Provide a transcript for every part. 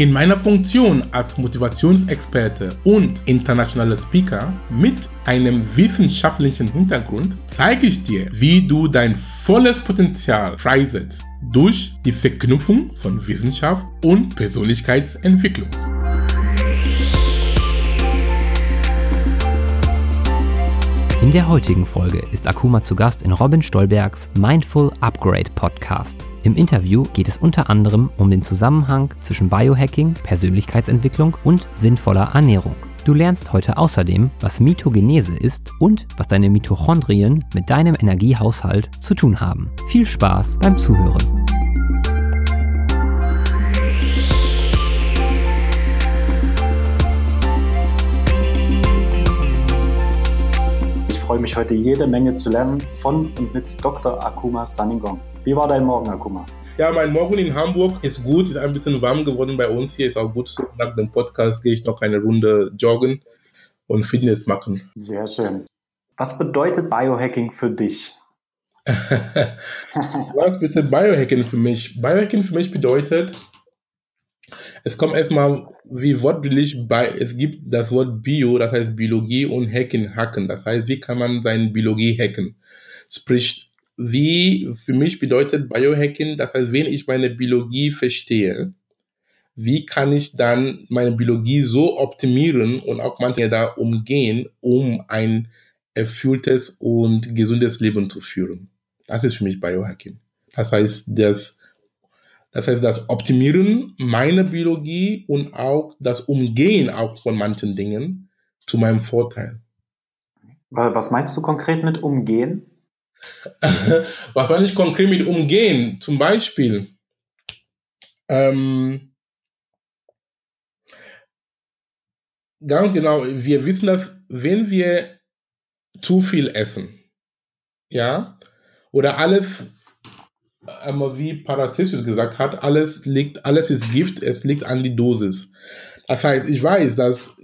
In meiner Funktion als Motivationsexperte und internationaler Speaker mit einem wissenschaftlichen Hintergrund zeige ich dir, wie du dein volles Potenzial freisetzt durch die Verknüpfung von Wissenschaft und Persönlichkeitsentwicklung. In der heutigen Folge ist Akuma zu Gast in Robin Stolbergs Mindful Upgrade Podcast. Im Interview geht es unter anderem um den Zusammenhang zwischen Biohacking, Persönlichkeitsentwicklung und sinnvoller Ernährung. Du lernst heute außerdem, was Mitogenese ist und was deine Mitochondrien mit deinem Energiehaushalt zu tun haben. Viel Spaß beim Zuhören. Freue mich heute jede Menge zu lernen von und mit Dr. Akuma Saningong. Wie war dein Morgen, Akuma? Ja, mein Morgen in Hamburg ist gut, ist ein bisschen warm geworden bei uns hier, ist auch gut. Nach dem Podcast gehe ich noch eine Runde joggen und Fitness machen. Sehr schön. Was bedeutet Biohacking für dich? Was bedeutet Biohacking für mich? Biohacking für mich bedeutet, es kommt erstmal wie wortwörtlich bei, es gibt das Wort Bio, das heißt Biologie und Hacken, Hacken. Das heißt, wie kann man seine Biologie hacken? Sprich, wie für mich bedeutet Biohacking, das heißt, wenn ich meine Biologie verstehe, wie kann ich dann meine Biologie so optimieren und auch manche da umgehen, um ein erfülltes und gesundes Leben zu führen? Das ist für mich Biohacking. Das heißt, das das heißt, das Optimieren meiner Biologie und auch das Umgehen auch von manchen Dingen zu meinem Vorteil. Was meinst du konkret mit Umgehen? Was meine ich konkret mit Umgehen? Zum Beispiel, ähm, ganz genau, wir wissen, dass wenn wir zu viel essen, ja, oder alles einmal wie Paracelsus gesagt hat, alles liegt, alles ist Gift, es liegt an die Dosis. Das heißt, ich weiß, dass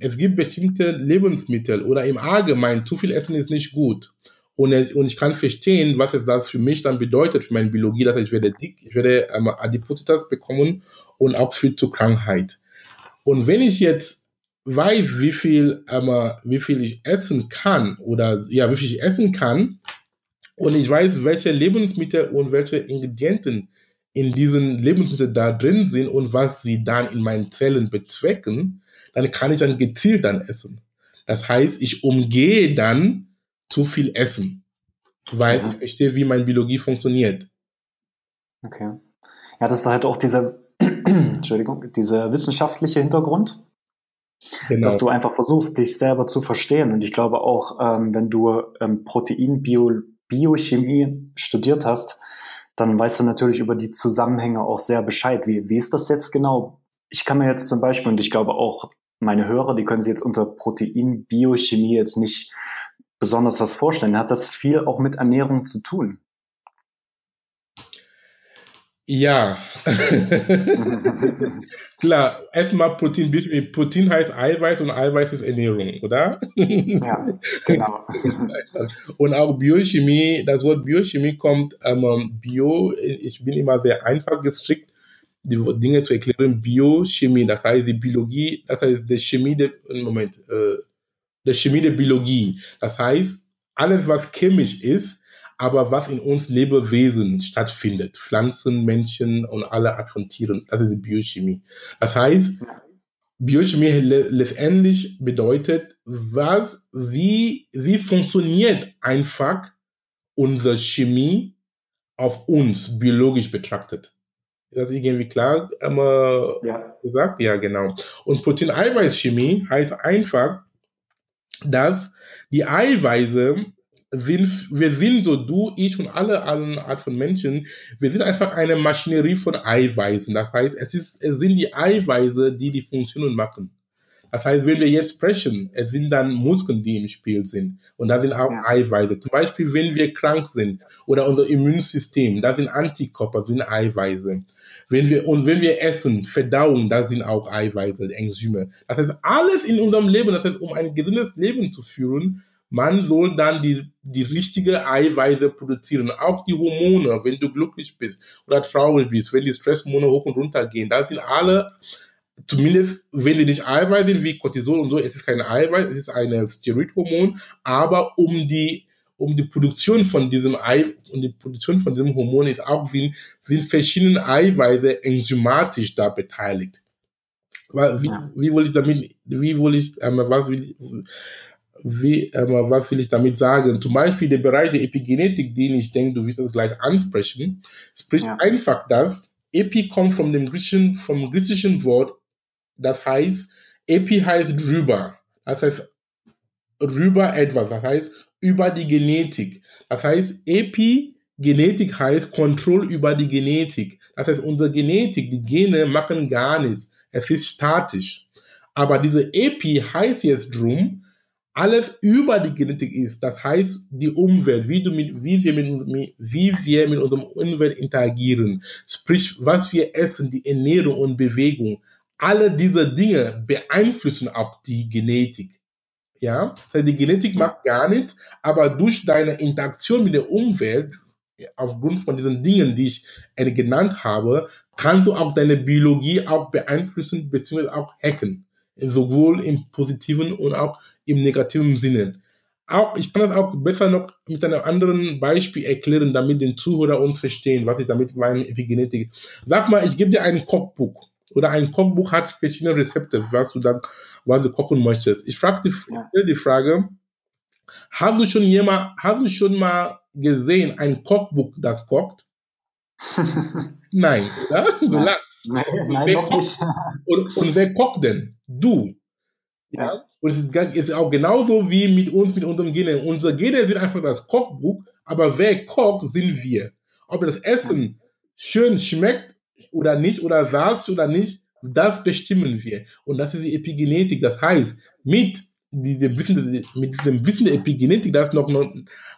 es gibt bestimmte Lebensmittel oder im Allgemeinen zu viel Essen ist nicht gut. Und, es, und ich kann verstehen, was es das für mich dann bedeutet, für meine Biologie, dass ich werde dick, ich werde ähm, Adipositas bekommen und auch führt zur Krankheit. Und wenn ich jetzt weiß, wie viel, ähm, wie viel ich essen kann oder ja, wie viel ich essen kann, und ich weiß, welche Lebensmittel und welche Ingredienten in diesen Lebensmitteln da drin sind und was sie dann in meinen Zellen bezwecken, dann kann ich dann gezielt dann essen. Das heißt, ich umgehe dann zu viel Essen, weil mhm. ich verstehe, wie meine Biologie funktioniert. Okay. Ja, das ist halt auch dieser, Entschuldigung, dieser wissenschaftliche Hintergrund, Genau. Dass du einfach versuchst, dich selber zu verstehen. Und ich glaube auch, ähm, wenn du ähm, Proteinbio Biochemie studiert hast, dann weißt du natürlich über die Zusammenhänge auch sehr Bescheid. Wie, wie ist das jetzt genau? Ich kann mir jetzt zum Beispiel, und ich glaube auch meine Hörer, die können sich jetzt unter Proteinbiochemie jetzt nicht besonders was vorstellen. Hat das viel auch mit Ernährung zu tun? Ja, klar, erstmal Protein. Protein heißt Eiweiß und Eiweiß ist Ernährung, oder? Ja, genau. und auch Biochemie, das Wort Biochemie kommt, ähm, Bio, ich bin immer sehr einfach gestrickt, die Dinge zu erklären. Biochemie, das heißt die Biologie, das heißt die Chemie der, Moment, äh, die Chemie der Biologie. Das heißt, alles, was chemisch ist, aber was in uns Lebewesen stattfindet, Pflanzen, Menschen und alle Art von Tieren, das ist die Biochemie. Das heißt, Biochemie letztendlich bedeutet, was, wie, wie funktioniert einfach unsere Chemie auf uns biologisch betrachtet. Ist das irgendwie klar immer ja. gesagt? Ja, genau. Und Protein-Eiweiß-Chemie heißt einfach, dass die Eiweiße sind, wir sind so, du, ich und alle anderen Art von Menschen, wir sind einfach eine Maschinerie von Eiweißen. Das heißt, es, ist, es sind die Eiweiße, die die Funktionen machen. Das heißt, wenn wir jetzt sprechen, es sind dann Muskeln, die im Spiel sind. Und da sind auch ja. Eiweiße. Zum Beispiel, wenn wir krank sind oder unser Immunsystem, da sind Antikörper, sind Eiweiße. Wenn wir, und wenn wir essen, Verdauung, da sind auch Eiweiße, Enzyme. Das heißt, alles in unserem Leben, das heißt, um ein gesundes Leben zu führen, man soll dann die, die richtige Eiweiße produzieren. Auch die Hormone, wenn du glücklich bist oder traurig bist, wenn die Stresshormone hoch und runter gehen, da sind alle, zumindest wenn die nicht Eiweiß sind, wie Cortisol und so, es ist kein Eiweiß, es ist ein Steroidhormon, aber um die um die Produktion von diesem Ei und die Produktion von diesem Hormon ist auch sind, sind verschiedene Eiweiße enzymatisch da beteiligt. Wie, ja. wie will ich damit, wie will ich, ähm, was will ich, wie, ähm, was will ich damit sagen? Zum Beispiel der Bereich der Epigenetik, den ich denke, du wirst das gleich ansprechen, spricht ja. einfach das, Epi kommt von dem griechischen, vom griechischen Wort, das heißt, Epi heißt drüber. Das heißt, rüber etwas. Das heißt, über die Genetik. Das heißt, Epigenetik heißt Kontrolle über die Genetik. Das heißt, unsere Genetik, die Gene machen gar nichts. Es ist statisch. Aber diese Epi heißt jetzt drum, alles über die Genetik ist. Das heißt, die Umwelt, wie, du mit, wie, wir mit, wie wir mit unserem Umwelt interagieren, sprich, was wir essen, die Ernährung und Bewegung. Alle diese Dinge beeinflussen auch die Genetik. Ja, die Genetik macht gar nichts, aber durch deine Interaktion mit der Umwelt, aufgrund von diesen Dingen, die ich genannt habe, kannst du auch deine Biologie auch beeinflussen bzw. auch hacken. Sowohl im positiven und auch im negativen Sinne. Auch, ich kann das auch besser noch mit einem anderen Beispiel erklären, damit den Zuhörer uns verstehen, was ich damit meine Epigenetik. Sag mal, ich gebe dir ein Kochbuch oder ein Kochbuch hat verschiedene Rezepte, was du dann, was du kochen möchtest. Ich frage die, ja. die Frage, hast du schon jemand, hast du schon mal gesehen ein Kochbuch, das kocht? nein, oder? Du nein. lachst. Nein, nein noch kocht, nicht. und, und wer kocht denn? Du. Ja. ja? Und es ist, ist, auch genauso wie mit uns, mit unserem Gene. Unsere Gene sind einfach das Kochbuch, aber wer kocht, sind wir. Ob das Essen schön schmeckt oder nicht oder Salz oder nicht, das bestimmen wir. Und das ist die Epigenetik. Das heißt, mit diesem Wissen, mit diesem Wissen der Epigenetik, das noch,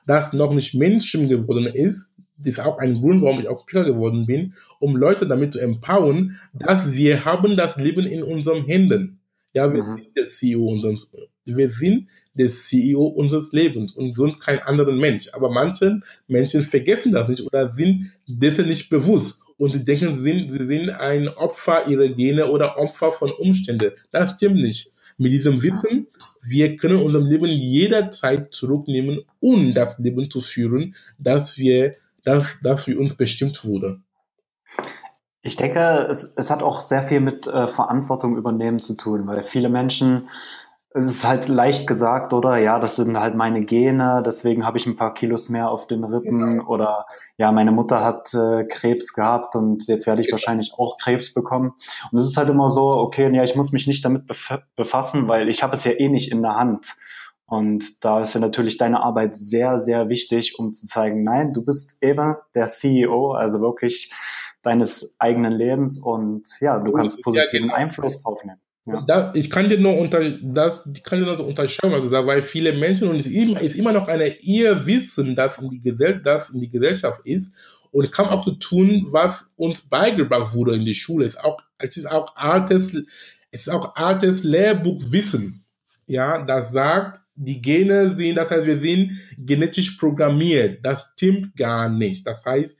das noch nicht Mainstream geworden ist, ist auch ein Grund, warum ich auch Speaker geworden bin, um Leute damit zu empowern, dass wir haben das Leben in unseren Händen. Ja, wir mhm. sind der CEO unseres, wir sind der CEO unseres Lebens und sonst kein anderer Mensch. Aber manche Menschen vergessen das nicht oder sind dessen nicht bewusst und sie denken, sie sind, sie sind ein Opfer ihrer Gene oder Opfer von Umständen. Das stimmt nicht. Mit diesem Wissen, wir können unser Leben jederzeit zurücknehmen, um das Leben zu führen, das wir, das, das für uns bestimmt wurde. Ich denke, es, es hat auch sehr viel mit äh, Verantwortung übernehmen zu tun, weil viele Menschen es ist halt leicht gesagt, oder? Ja, das sind halt meine Gene, deswegen habe ich ein paar Kilos mehr auf den Rippen. Genau. Oder ja, meine Mutter hat äh, Krebs gehabt und jetzt werde ich genau. wahrscheinlich auch Krebs bekommen. Und es ist halt immer so, okay, ja, ich muss mich nicht damit bef befassen, weil ich habe es ja eh nicht in der Hand. Und da ist ja natürlich deine Arbeit sehr, sehr wichtig, um zu zeigen, nein, du bist eben der CEO, also wirklich deines eigenen Lebens und ja, du kannst positiven genau. Einfluss drauf nehmen. Ja. Da, ich kann dir nur unter das, ich kann dir nur unterscheiden, also sagen, weil viele Menschen und es ist immer, ist immer noch eine ihr Wissen, das in die Gesellschaft, das in die Gesellschaft ist und kann auch zu tun, was uns beigebracht wurde in der Schule. Es ist auch, es ist auch altes, es ist auch altes Lehrbuchwissen, ja, das sagt, die Gene sind, das heißt, wir sind genetisch programmiert. Das stimmt gar nicht. Das heißt,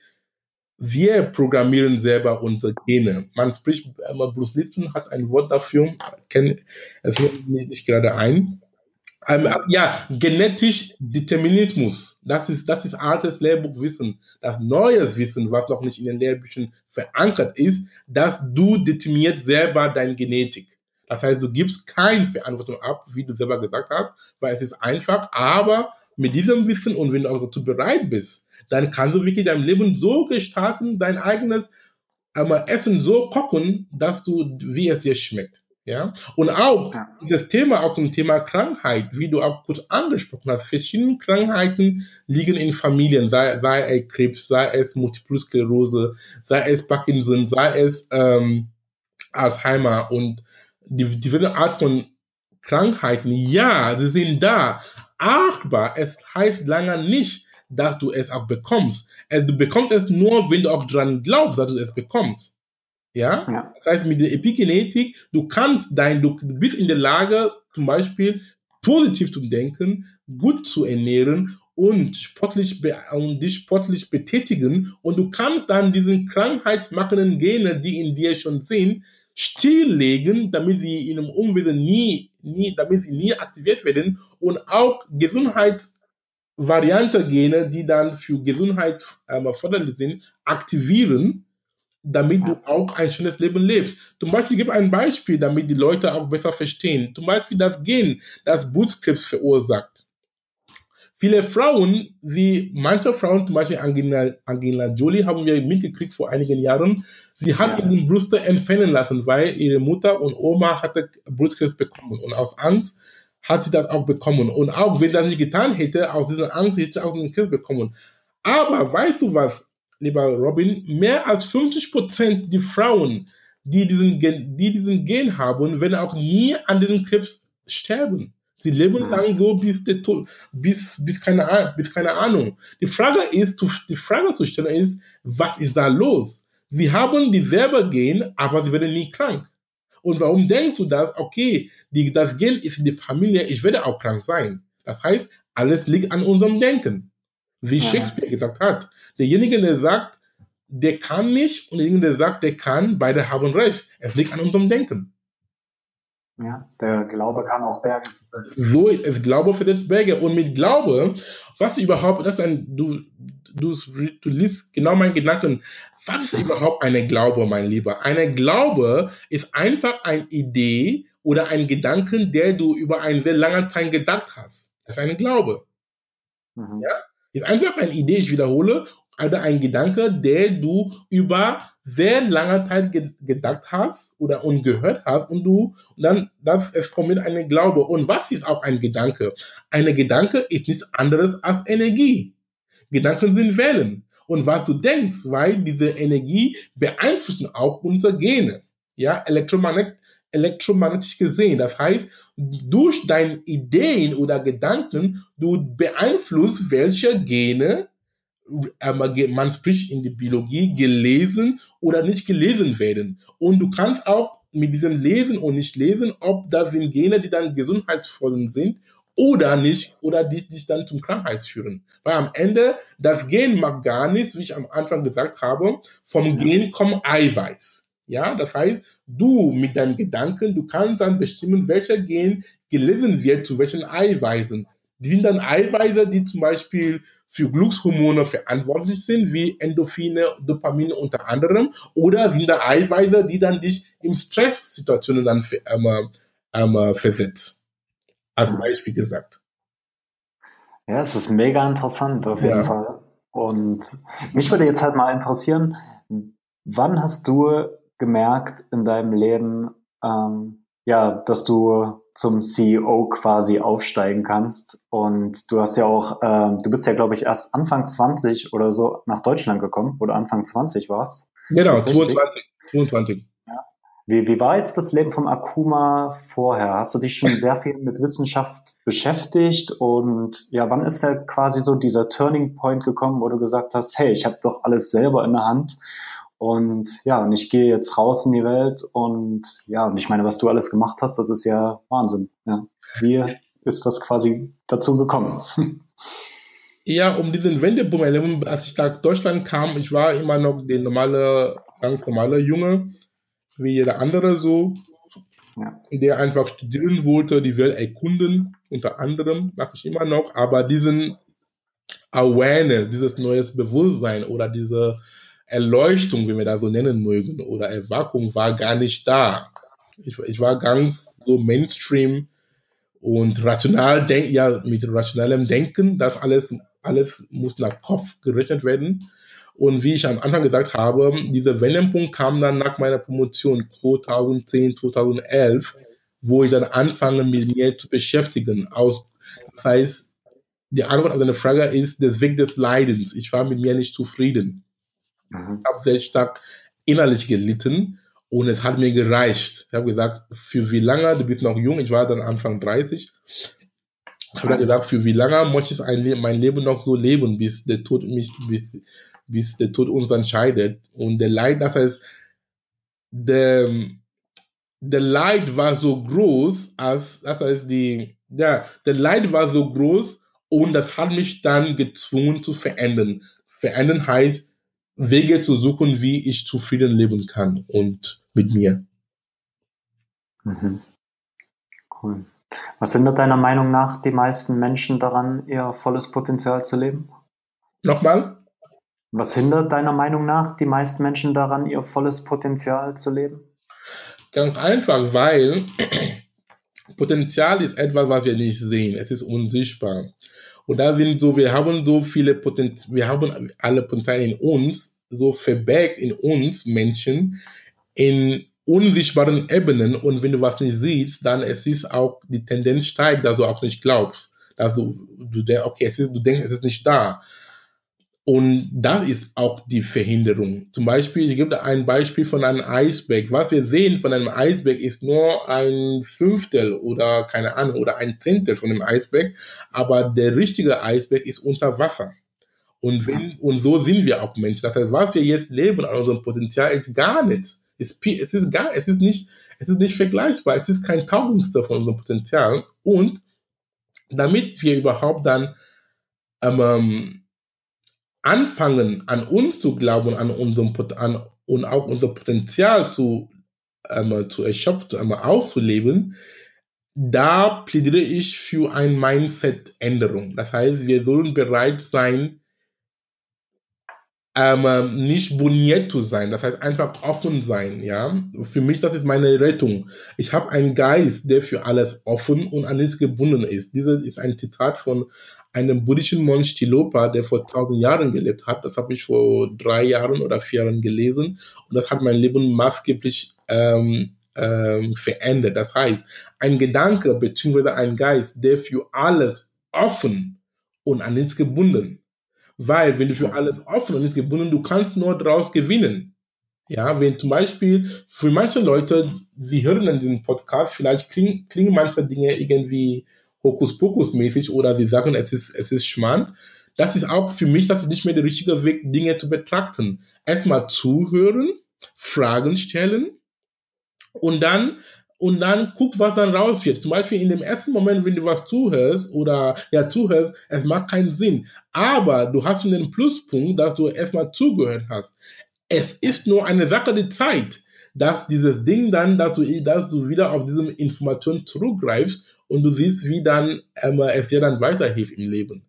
wir programmieren selber unsere Gene. Man spricht, Bruce Lipton hat ein Wort dafür, kenne es fällt nicht, nicht gerade ein. Ähm, ja, genetisch Determinismus. Das ist, das ist altes Lehrbuchwissen. Das neues Wissen, was noch nicht in den Lehrbüchern verankert ist, dass du determinierst selber deine Genetik. Das heißt, du gibst keine Verantwortung ab, wie du selber gesagt hast, weil es ist einfach, aber mit diesem Wissen und wenn du auch dazu bereit bist, dann kannst du wirklich dein Leben so gestalten, dein eigenes ähm, Essen so kochen, dass du, wie es dir schmeckt. Ja, und auch das Thema, auch zum Thema Krankheit, wie du auch kurz angesprochen hast, verschiedene Krankheiten liegen in Familien, sei, sei es Krebs, sei es Multiple Sklerose, sei es Parkinson, sei es ähm, Alzheimer und die, die Art von Krankheiten, ja, sie sind da, aber es heißt lange nicht, dass du es auch bekommst. Du bekommst es nur, wenn du auch dran glaubst, dass du es bekommst. Ja? ja. Das heißt, mit der Epigenetik, du kannst dein, du bist in der Lage, zum Beispiel positiv zu denken, gut zu ernähren und sportlich und dich sportlich betätigen und du kannst dann diesen krankheitsmachenden Gene, die in dir schon sind, stilllegen, damit sie in einem Umwesen nie, nie, damit sie nie aktiviert werden und auch Gesundheitsvariante Gene, die dann für Gesundheit ähm, erforderlich sind, aktivieren, damit du auch ein schönes Leben lebst. Zum Beispiel, ich gebe ein Beispiel, damit die Leute auch besser verstehen. Zum Beispiel das Gen, das Blutkrebs verursacht viele Frauen, wie manche Frauen, zum Beispiel Angela, Angela Jolie, haben wir mitgekriegt vor einigen Jahren, sie hat ja. ihren Brüste entfernen lassen, weil ihre Mutter und Oma hatte Brustkrebs bekommen und aus Angst hat sie das auch bekommen. Und auch wenn das nicht getan hätte, aus dieser Angst hätte sie auch den Krebs bekommen. Aber weißt du was, lieber Robin, mehr als 50 Prozent die Frauen, die diesen, Gen, die diesen Gen haben, werden auch nie an diesem Krebs sterben. Sie leben mhm. lang so bis, der bis, bis, keine, bis keine Ahnung. Die Frage ist, die Frage zu stellen ist, was ist da los? Sie haben dieselbe Gen, aber sie werden nie krank. Und warum denkst du das? Okay, die, das Gen ist in der Familie, ich werde auch krank sein. Das heißt, alles liegt an unserem Denken. Wie ja. Shakespeare gesagt hat. Derjenige, der sagt, der kann nicht, und derjenige, der sagt, der kann, beide haben recht. Es liegt an unserem Denken. Ja, der Glaube kann auch Berge. So ist Glaube für das Berge. Und mit Glaube, was überhaupt, das ist ein, du, du, du liest genau meinen Gedanken. Was ist überhaupt eine Glaube, mein Lieber? Eine Glaube ist einfach eine Idee oder ein Gedanken, der du über einen sehr langen Zeit gedacht hast. Das ist eine Glaube. Mhm. Ja? Ist einfach eine Idee, ich wiederhole, oder ein Gedanke, der du über sehr lange Zeit ge gedacht hast oder und gehört hast und du und dann das es formiert eine Glaube. Und was ist auch ein Gedanke? Eine Gedanke ist nichts anderes als Energie. Gedanken sind Wellen. Und was du denkst, weil diese Energie beeinflussen auch unsere Gene. Ja, elektromagnet elektromagnetisch gesehen. Das heißt, durch deine Ideen oder Gedanken, du beeinflusst, welche Gene man spricht in der Biologie gelesen oder nicht gelesen werden. Und du kannst auch mit diesem Lesen und nicht lesen, ob das sind Gene, die dann gesundheitsvoll sind oder nicht, oder die dich dann zum Krankheit führen. Weil am Ende, das Gen mag gar nichts, wie ich am Anfang gesagt habe, vom Gen kommt Eiweiß. Ja, das heißt, du mit deinen Gedanken, du kannst dann bestimmen, welcher Gen gelesen wird zu welchen Eiweißen. Die sind dann Eiweiße, die zum Beispiel für Glückshormone verantwortlich sind, wie Endorphine, Dopamine unter anderem, oder sind da Eiweiße, die dann dich in Stresssituationen dann ähm, ähm, versetzt. Als. Beispiel gesagt. Ja, es ist mega interessant auf jeden ja. Fall. Und mich würde jetzt halt mal interessieren, wann hast du gemerkt in deinem Leben, ähm, ja, dass du zum CEO quasi aufsteigen kannst. Und du hast ja auch, äh, du bist ja, glaube ich, erst Anfang 20 oder so nach Deutschland gekommen, oder Anfang 20 warst. Genau, 22. 22. Ja. Wie, wie war jetzt das Leben vom Akuma vorher? Hast du dich schon sehr viel mit Wissenschaft beschäftigt? Und ja, wann ist da quasi so dieser Turning Point gekommen, wo du gesagt hast, hey, ich habe doch alles selber in der Hand und ja, und ich gehe jetzt raus in die Welt und ja, und ich meine, was du alles gemacht hast, das ist ja Wahnsinn. Ja. Wie ist das quasi dazu gekommen? Ja, um diesen Wendeboom, als ich nach Deutschland kam, ich war immer noch der normale, ganz normale Junge, wie jeder andere so, ja. der einfach studieren wollte, die Welt erkunden, unter anderem, mache ich immer noch, aber diesen Awareness, dieses neues Bewusstsein oder diese Erleuchtung, wie wir da so nennen mögen, oder Erwackung war gar nicht da. Ich, ich war ganz so Mainstream und rational denk, ja, mit rationalem Denken, das alles, alles muss nach Kopf gerechnet werden. Und wie ich am Anfang gesagt habe, dieser Wendepunkt kam dann nach meiner Promotion 2010, 2011, wo ich dann anfange, mit mir zu beschäftigen. Aus, das heißt, die Antwort auf deine Frage ist der Weg des Leidens. Ich war mit mir nicht zufrieden. Mhm. habe sehr stark innerlich gelitten. Und es hat mir gereicht. Ich habe gesagt, für wie lange, du bist noch jung, ich war dann Anfang 30. Ich habe dann gesagt, für wie lange möchte ich ein, mein Leben noch so leben, bis der Tod mich, bis, bis der Tod uns entscheidet. Und der Leid, das heißt, der, der Leid war so groß, als, das heißt, die, ja, der Leid war so groß und das hat mich dann gezwungen zu verändern. Verändern heißt, Wege zu suchen, wie ich zufrieden leben kann und mit mir. Mhm. Cool. Was hindert deiner Meinung nach die meisten Menschen daran, ihr volles Potenzial zu leben? Nochmal? Was hindert deiner Meinung nach die meisten Menschen daran, ihr volles Potenzial zu leben? Ganz einfach, weil Potenzial ist etwas, was wir nicht sehen. Es ist unsichtbar. Und da sind so, wir haben so viele Potenzial, wir haben alle Potenziale in uns, so verbergt in uns Menschen, in unsichtbaren Ebenen. Und wenn du was nicht siehst, dann es ist auch, die Tendenz steigt, dass du auch nicht glaubst. Dass du, du okay, es ist, du denkst, es ist nicht da. Und das ist auch die Verhinderung. Zum Beispiel, ich gebe ein Beispiel von einem Eisberg. Was wir sehen von einem Eisberg ist nur ein Fünftel oder keine Ahnung oder ein Zehntel von dem Eisberg. Aber der richtige Eisberg ist unter Wasser. Und, wenn, und so sind wir auch Menschen. Das heißt, was wir jetzt leben an unserem Potenzial ist gar nichts. Es ist gar, es ist nicht, es ist nicht vergleichbar. Es ist kein Taugendster von unserem Potenzial. Und damit wir überhaupt dann ähm, anfangen, an uns zu glauben, an unserem an, und auch unser Potenzial zu, ähm, zu erschöpfen, einmal auszuleben, da plädiere ich für eine Mindset-Änderung. Das heißt, wir sollen bereit sein, ähm, nicht boniert zu sein, das heißt einfach offen sein, ja. Für mich, das ist meine Rettung. Ich habe einen Geist, der für alles offen und an nichts gebunden ist. Dieses ist ein Zitat von einem buddhischen Mönch Tilopa, der vor tausend Jahren gelebt hat. Das habe ich vor drei Jahren oder vier Jahren gelesen und das hat mein Leben maßgeblich ähm, ähm, verändert. Das heißt, ein Gedanke bzw. ein Geist, der für alles offen und an nichts gebunden weil wenn du für alles offen und ist gebunden, du kannst nur daraus gewinnen. Ja, wenn zum Beispiel für manche Leute, sie hören in diesem Podcast, vielleicht klingen, klingen manche Dinge irgendwie Hokuspokus-mäßig oder sie sagen, es ist, es ist Schmarrn. Das ist auch für mich, das ist nicht mehr der richtige Weg, Dinge zu betrachten. Erstmal zuhören, Fragen stellen und dann und dann guck, was dann raus wird. Zum Beispiel in dem ersten Moment, wenn du was zuhörst oder ja zuhörst, es macht keinen Sinn. Aber du hast schon den Pluspunkt, dass du erstmal zugehört hast. Es ist nur eine Sache der Zeit, dass dieses Ding dann, dass du, dass du wieder auf diese Information zurückgreifst und du siehst, wie dann ähm, es dir dann weiterhilft im Leben.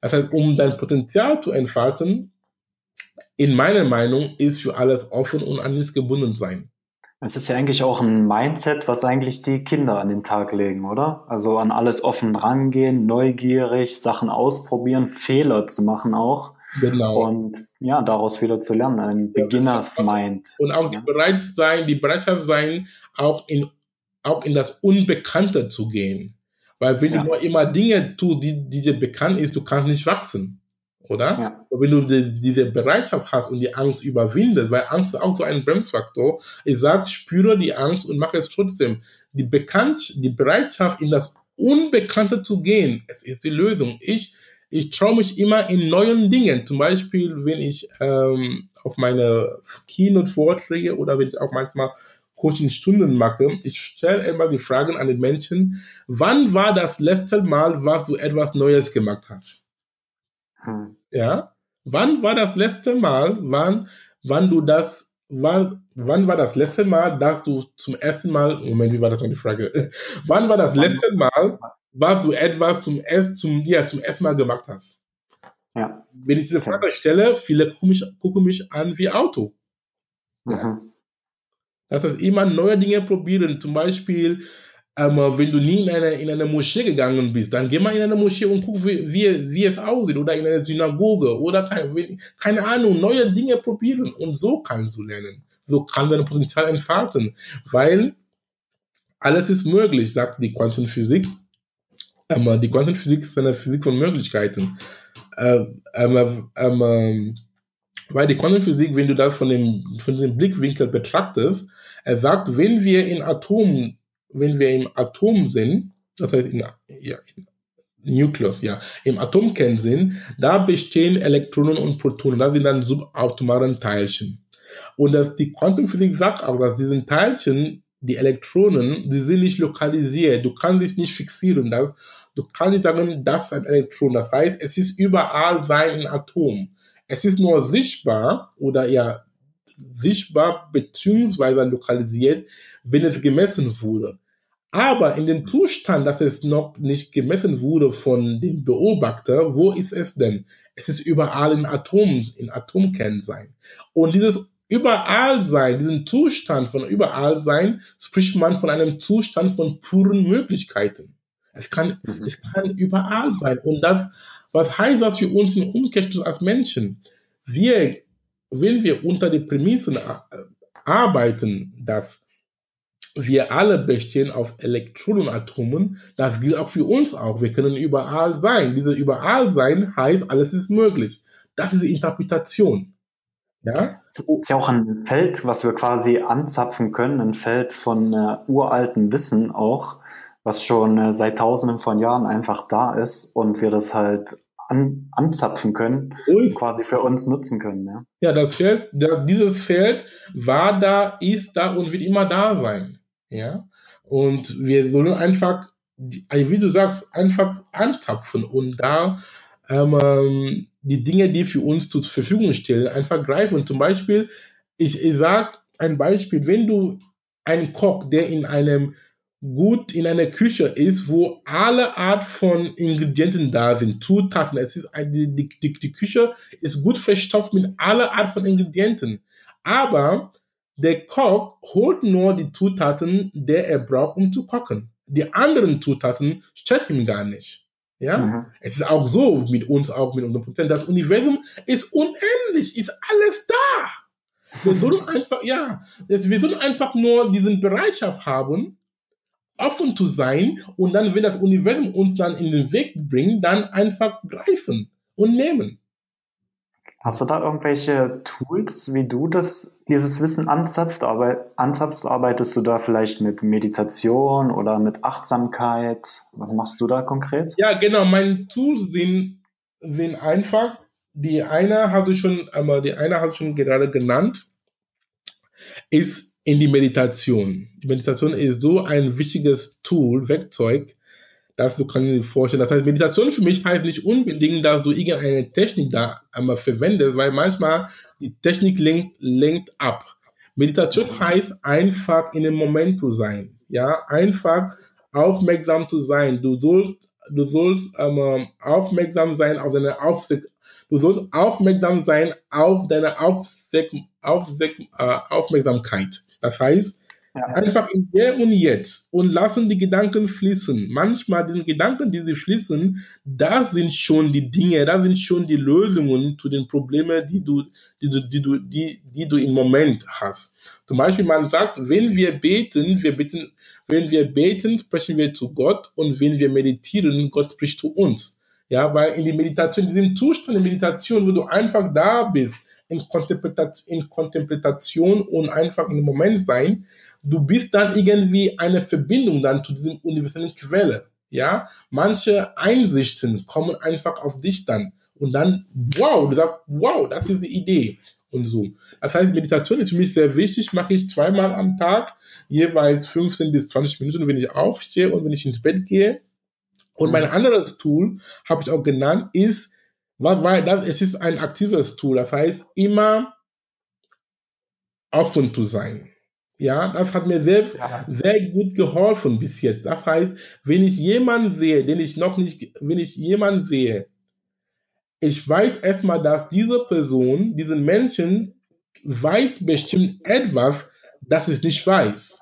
Das heißt, um dein Potenzial zu entfalten, in meiner Meinung, ist für alles offen und an nichts gebunden sein. Es ist ja eigentlich auch ein Mindset, was eigentlich die Kinder an den Tag legen, oder? Also an alles offen rangehen, neugierig, Sachen ausprobieren, Fehler zu machen auch. Genau. Und ja, daraus wieder zu lernen, ein Beginners Mind. Und auch die bereit sein, die Bereitschaft sein, auch in, auch in das Unbekannte zu gehen. Weil wenn ja. du nur immer Dinge tust, die, die dir bekannt ist, du kannst nicht wachsen oder? Ja. wenn du die, diese Bereitschaft hast und die Angst überwindest, weil Angst ist auch so ein Bremsfaktor, ich sage, spüre die Angst und mache es trotzdem. Die Bekannt, die Bereitschaft in das Unbekannte zu gehen, es ist die Lösung. Ich, ich traue mich immer in neuen Dingen. Zum Beispiel, wenn ich ähm, auf meine Keynote-Vorträge oder wenn ich auch manchmal Coaching-Stunden mache, ich stelle immer die Fragen an den Menschen, wann war das letzte Mal, was du etwas Neues gemacht hast? Hm. Ja? Wann war das letzte Mal, wann, wann du das, wann, wann war das letzte Mal, dass du zum ersten Mal, Moment, wie war das noch die Frage? wann war das letzte Mal, was du etwas zum, erst, zum, ja, zum ersten Mal gemacht hast? Ja. Wenn ich diese Frage stelle, viele gucken mich, gucken mich an wie Auto. Mhm. Das heißt, immer neue Dinge probieren. Zum Beispiel, ähm, wenn du nie in eine, in eine Moschee gegangen bist, dann geh mal in eine Moschee und guck, wie, wie, wie es aussieht. Oder in eine Synagoge. Oder keine, keine Ahnung, neue Dinge probieren. Und so kannst du lernen. So kann dein Potenzial entfalten. Weil alles ist möglich, sagt die Quantenphysik. Ähm, die Quantenphysik ist eine Physik von Möglichkeiten. Ähm, ähm, ähm, Weil die Quantenphysik, wenn du das von dem, von dem Blickwinkel betrachtest, er sagt, wenn wir in Atomen, wenn wir im Atom sind, das heißt in, ja, in Nukleus, ja, im Atomkern sind, da bestehen Elektronen und Protonen, das sind dann subatomaren Teilchen. Und dass die Quantenphysik sagt auch, dass diese Teilchen, die Elektronen, die sind nicht lokalisiert. Du kannst dich nicht fixieren. Das, du kannst nicht sagen, das ist ein Elektron. Das heißt, es ist überall sein Atom. Es ist nur sichtbar oder ja sichtbar beziehungsweise lokalisiert, wenn es gemessen wurde. Aber in dem Zustand, dass es noch nicht gemessen wurde von dem Beobachter, wo ist es denn? Es ist überall in Atomen, in Atomkernen sein. Und dieses überall sein, diesen Zustand von überall sein, spricht man von einem Zustand von puren Möglichkeiten. Es kann, mhm. es kann überall sein. Und das, was heißt das für uns im Umkehrschluss als Menschen? Wir, wenn wir unter die Prämissen äh, arbeiten, dass wir alle bestehen auf Elektronenatomen, das gilt auch für uns auch. Wir können überall sein. Diese überall sein heißt, alles ist möglich. Das ist die Interpretation. Ja? Das ist ja auch ein Feld, was wir quasi anzapfen können, ein Feld von äh, uraltem Wissen auch, was schon äh, seit tausenden von Jahren einfach da ist und wir das halt an, anzapfen können, und quasi für uns nutzen können. Ja, ja das Feld, dieses Feld war da, ist da und wird immer da sein. Ja, und wir sollen einfach, wie du sagst, einfach anzapfen und da ähm, die Dinge, die für uns zur Verfügung stellen, einfach greifen. Und zum Beispiel, ich, ich sage ein Beispiel, wenn du einen Koch, der in einem gut in einer Küche ist, wo alle Art von Ingredienten da sind, Zutaten. Es ist die, die, die, Küche ist gut verstopft mit aller Art von Ingredienten. Aber der Koch holt nur die Zutaten, die er braucht, um zu kochen. Die anderen Zutaten stört ihm gar nicht. Ja, mhm. es ist auch so mit uns, auch mit unserem Prozent. Das Universum ist unendlich, ist alles da. Wir sollen einfach, ja, wir sollen einfach nur diesen Bereitschaft haben, offen zu sein und dann, wenn das Universum uns dann in den Weg bringt, dann einfach greifen und nehmen. Hast du da irgendwelche Tools, wie du das, dieses Wissen anzapfst? Aber anzapfst, arbeitest du da vielleicht mit Meditation oder mit Achtsamkeit? Was machst du da konkret? Ja, genau. Meine Tools sind, sind einfach. Die eine hatte schon, aber die eine hat schon gerade genannt, ist in die Meditation. Die Meditation ist so ein wichtiges Tool, Werkzeug, dass du kannst dir vorstellen. Das heißt, Meditation für mich heißt nicht unbedingt, dass du irgendeine Technik da einmal verwendest, weil manchmal die Technik lenkt, lenkt ab. Meditation heißt einfach in dem Moment zu sein. Ja, einfach aufmerksam zu sein. Du sollst, du sollst ähm, aufmerksam sein auf deine Aufsicht. Du sollst aufmerksam sein auf deine Aufsicht, äh, Aufmerksamkeit. Das heißt, ja. Einfach in der und jetzt und lassen die Gedanken fließen. Manchmal diese Gedanken, die sie fließen, das sind schon die Dinge, das sind schon die Lösungen zu den Problemen, die du, die du, die du, die, die du im Moment hast. Zum Beispiel, man sagt, wenn wir beten, wir beten, wenn wir beten, sprechen wir zu Gott und wenn wir meditieren, Gott spricht zu uns. Ja, weil in die Meditation, in diesem Zustand der Meditation, wo du einfach da bist, in Kontemplation, in Kontemplation und einfach im Moment sein, du bist dann irgendwie eine Verbindung dann zu diesem universellen Quelle. Ja, manche Einsichten kommen einfach auf dich dann und dann, wow, du sagst, wow, das ist die Idee und so. Das heißt, Meditation ist für mich sehr wichtig, mache ich zweimal am Tag, jeweils 15 bis 20 Minuten, wenn ich aufstehe und wenn ich ins Bett gehe. Und mein anderes Tool, habe ich auch genannt, ist, was war das? Es ist ein aktives Tool, das heißt, immer offen zu sein. Ja, das hat mir sehr, ja. sehr gut geholfen bis jetzt. Das heißt, wenn ich jemanden sehe, den ich noch nicht, wenn ich jemanden sehe, ich weiß erstmal, dass diese Person, diesen Menschen, weiß bestimmt etwas, das ich nicht weiß.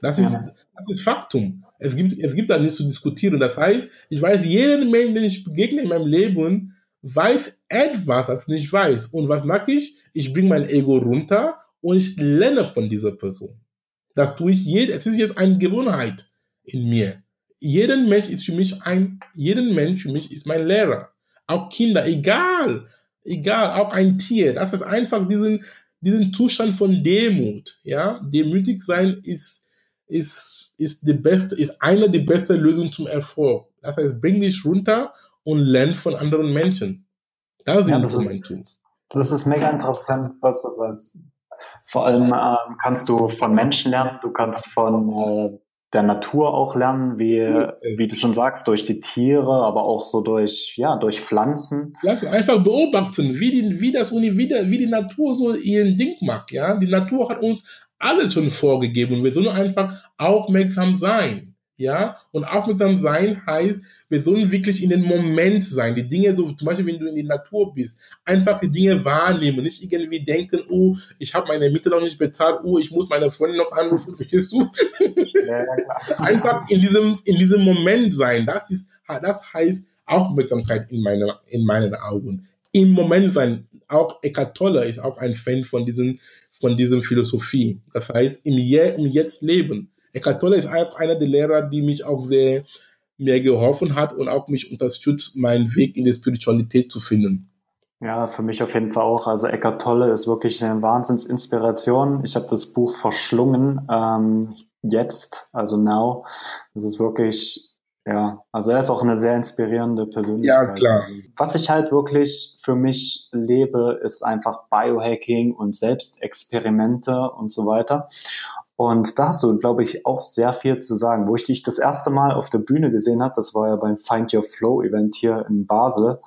Das ist, ja. das ist Faktum. Es gibt, es gibt da nichts zu diskutieren. Das heißt, ich weiß, jeden Menschen, den ich begegne in meinem Leben, weiß etwas, das ich nicht weiß. Und was mache ich? Ich bringe mein Ego runter und ich lerne von dieser Person. Das tue ich jede, es ist jetzt eine Gewohnheit in mir. Jeden Mensch ist für mich ein, jeden Mensch für mich ist mein Lehrer. Auch Kinder, egal, egal, auch ein Tier. Das ist einfach diesen, diesen Zustand von Demut. Ja, demütig sein ist, ist, ist die beste, ist eine der besten Lösungen zum Erfolg. Das heißt, bring dich runter und lern von anderen Menschen. Da sind ja, das mein Tools. Das ist mega interessant, was du sagst. Vor allem äh, kannst du von Menschen lernen, du kannst von äh, der Natur auch lernen, wie, wie du schon sagst, durch die Tiere, aber auch so durch, ja, durch Pflanzen. Einfach beobachten, wie die, wie das wie, der, wie die Natur so ihren Ding macht, ja. Die Natur hat uns alles schon vorgegeben und wir sollen einfach aufmerksam sein. Ja, und aufmerksam sein heißt, wir sollen wirklich in den Moment sein. Die Dinge, so zum Beispiel, wenn du in die Natur bist, einfach die Dinge wahrnehmen, nicht irgendwie denken, oh, ich habe meine Miete noch nicht bezahlt, oh, ich muss meine Freundin noch anrufen, verstehst du? Ja, ja, einfach in diesem, in diesem Moment sein. Das ist, das heißt Aufmerksamkeit in meiner, in meinen Augen. Im Moment sein. Auch Eckhart Tolle ist auch ein Fan von diesem, von diesem Philosophie. Das heißt, im Je, im Jetzt leben Eckhart Tolle ist einer der Lehrer, die mich auch sehr mir geholfen hat und auch mich unterstützt, meinen Weg in die Spiritualität zu finden. Ja, für mich auf jeden Fall auch. Also Eckhart Tolle ist wirklich eine Wahnsinnsinspiration. Ich habe das Buch verschlungen, ähm, jetzt, also now. Das ist wirklich, ja, also er ist auch eine sehr inspirierende Persönlichkeit. Ja, klar. Was ich halt wirklich für mich lebe, ist einfach Biohacking und Selbstexperimente und so weiter. Und da hast du, glaube ich, auch sehr viel zu sagen. Wo ich dich das erste Mal auf der Bühne gesehen habe, das war ja beim Find Your Flow Event hier in Basel.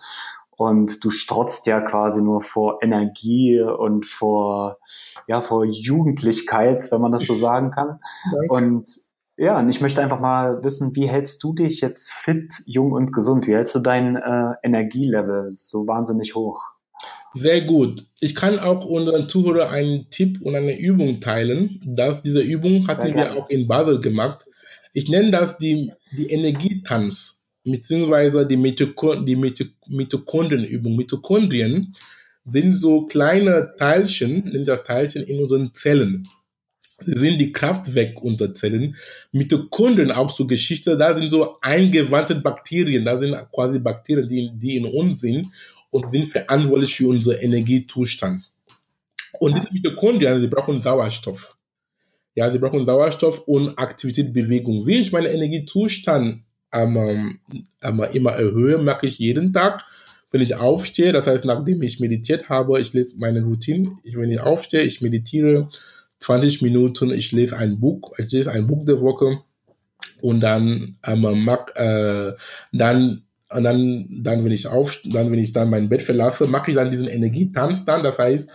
Und du strotzt ja quasi nur vor Energie und vor, ja, vor Jugendlichkeit, wenn man das so sagen kann. Danke. Und ja, und ich möchte einfach mal wissen, wie hältst du dich jetzt fit, jung und gesund? Wie hältst du dein äh, Energielevel so wahnsinnig hoch? Sehr gut. Ich kann auch unseren Zuhörern einen Tipp und eine Übung teilen. Das, diese Übung hatten wir auch in Basel gemacht. Ich nenne das die, die Energietanz, beziehungsweise die, Mitochond die Mitochondrienübung. Mitochondrien sind so kleine Teilchen, nennen das Teilchen in unseren Zellen. Sie sind die Kraftwerk unter Zellen. Mitochondrien auch so Geschichte, da sind so eingewandte Bakterien, da sind quasi Bakterien, die, die in uns sind und sind verantwortlich für unseren Energiezustand. Und diese Mitochondrien, sie brauchen Sauerstoff. Ja, sie brauchen Sauerstoff und Aktivität, Bewegung. Wie ich meinen Energiezustand ähm, ähm, immer erhöhe, mache ich jeden Tag, wenn ich aufstehe. Das heißt, nachdem ich meditiert habe, ich lese meine Routine. Wenn ich aufstehe, ich meditiere 20 Minuten, ich lese ein Buch, ich lese ein Buch der Woche und dann ähm, mag, äh, dann und dann, dann, wenn ich auf, dann, wenn ich dann mein Bett verlasse, mache ich dann diesen Energietanz dann. Das heißt,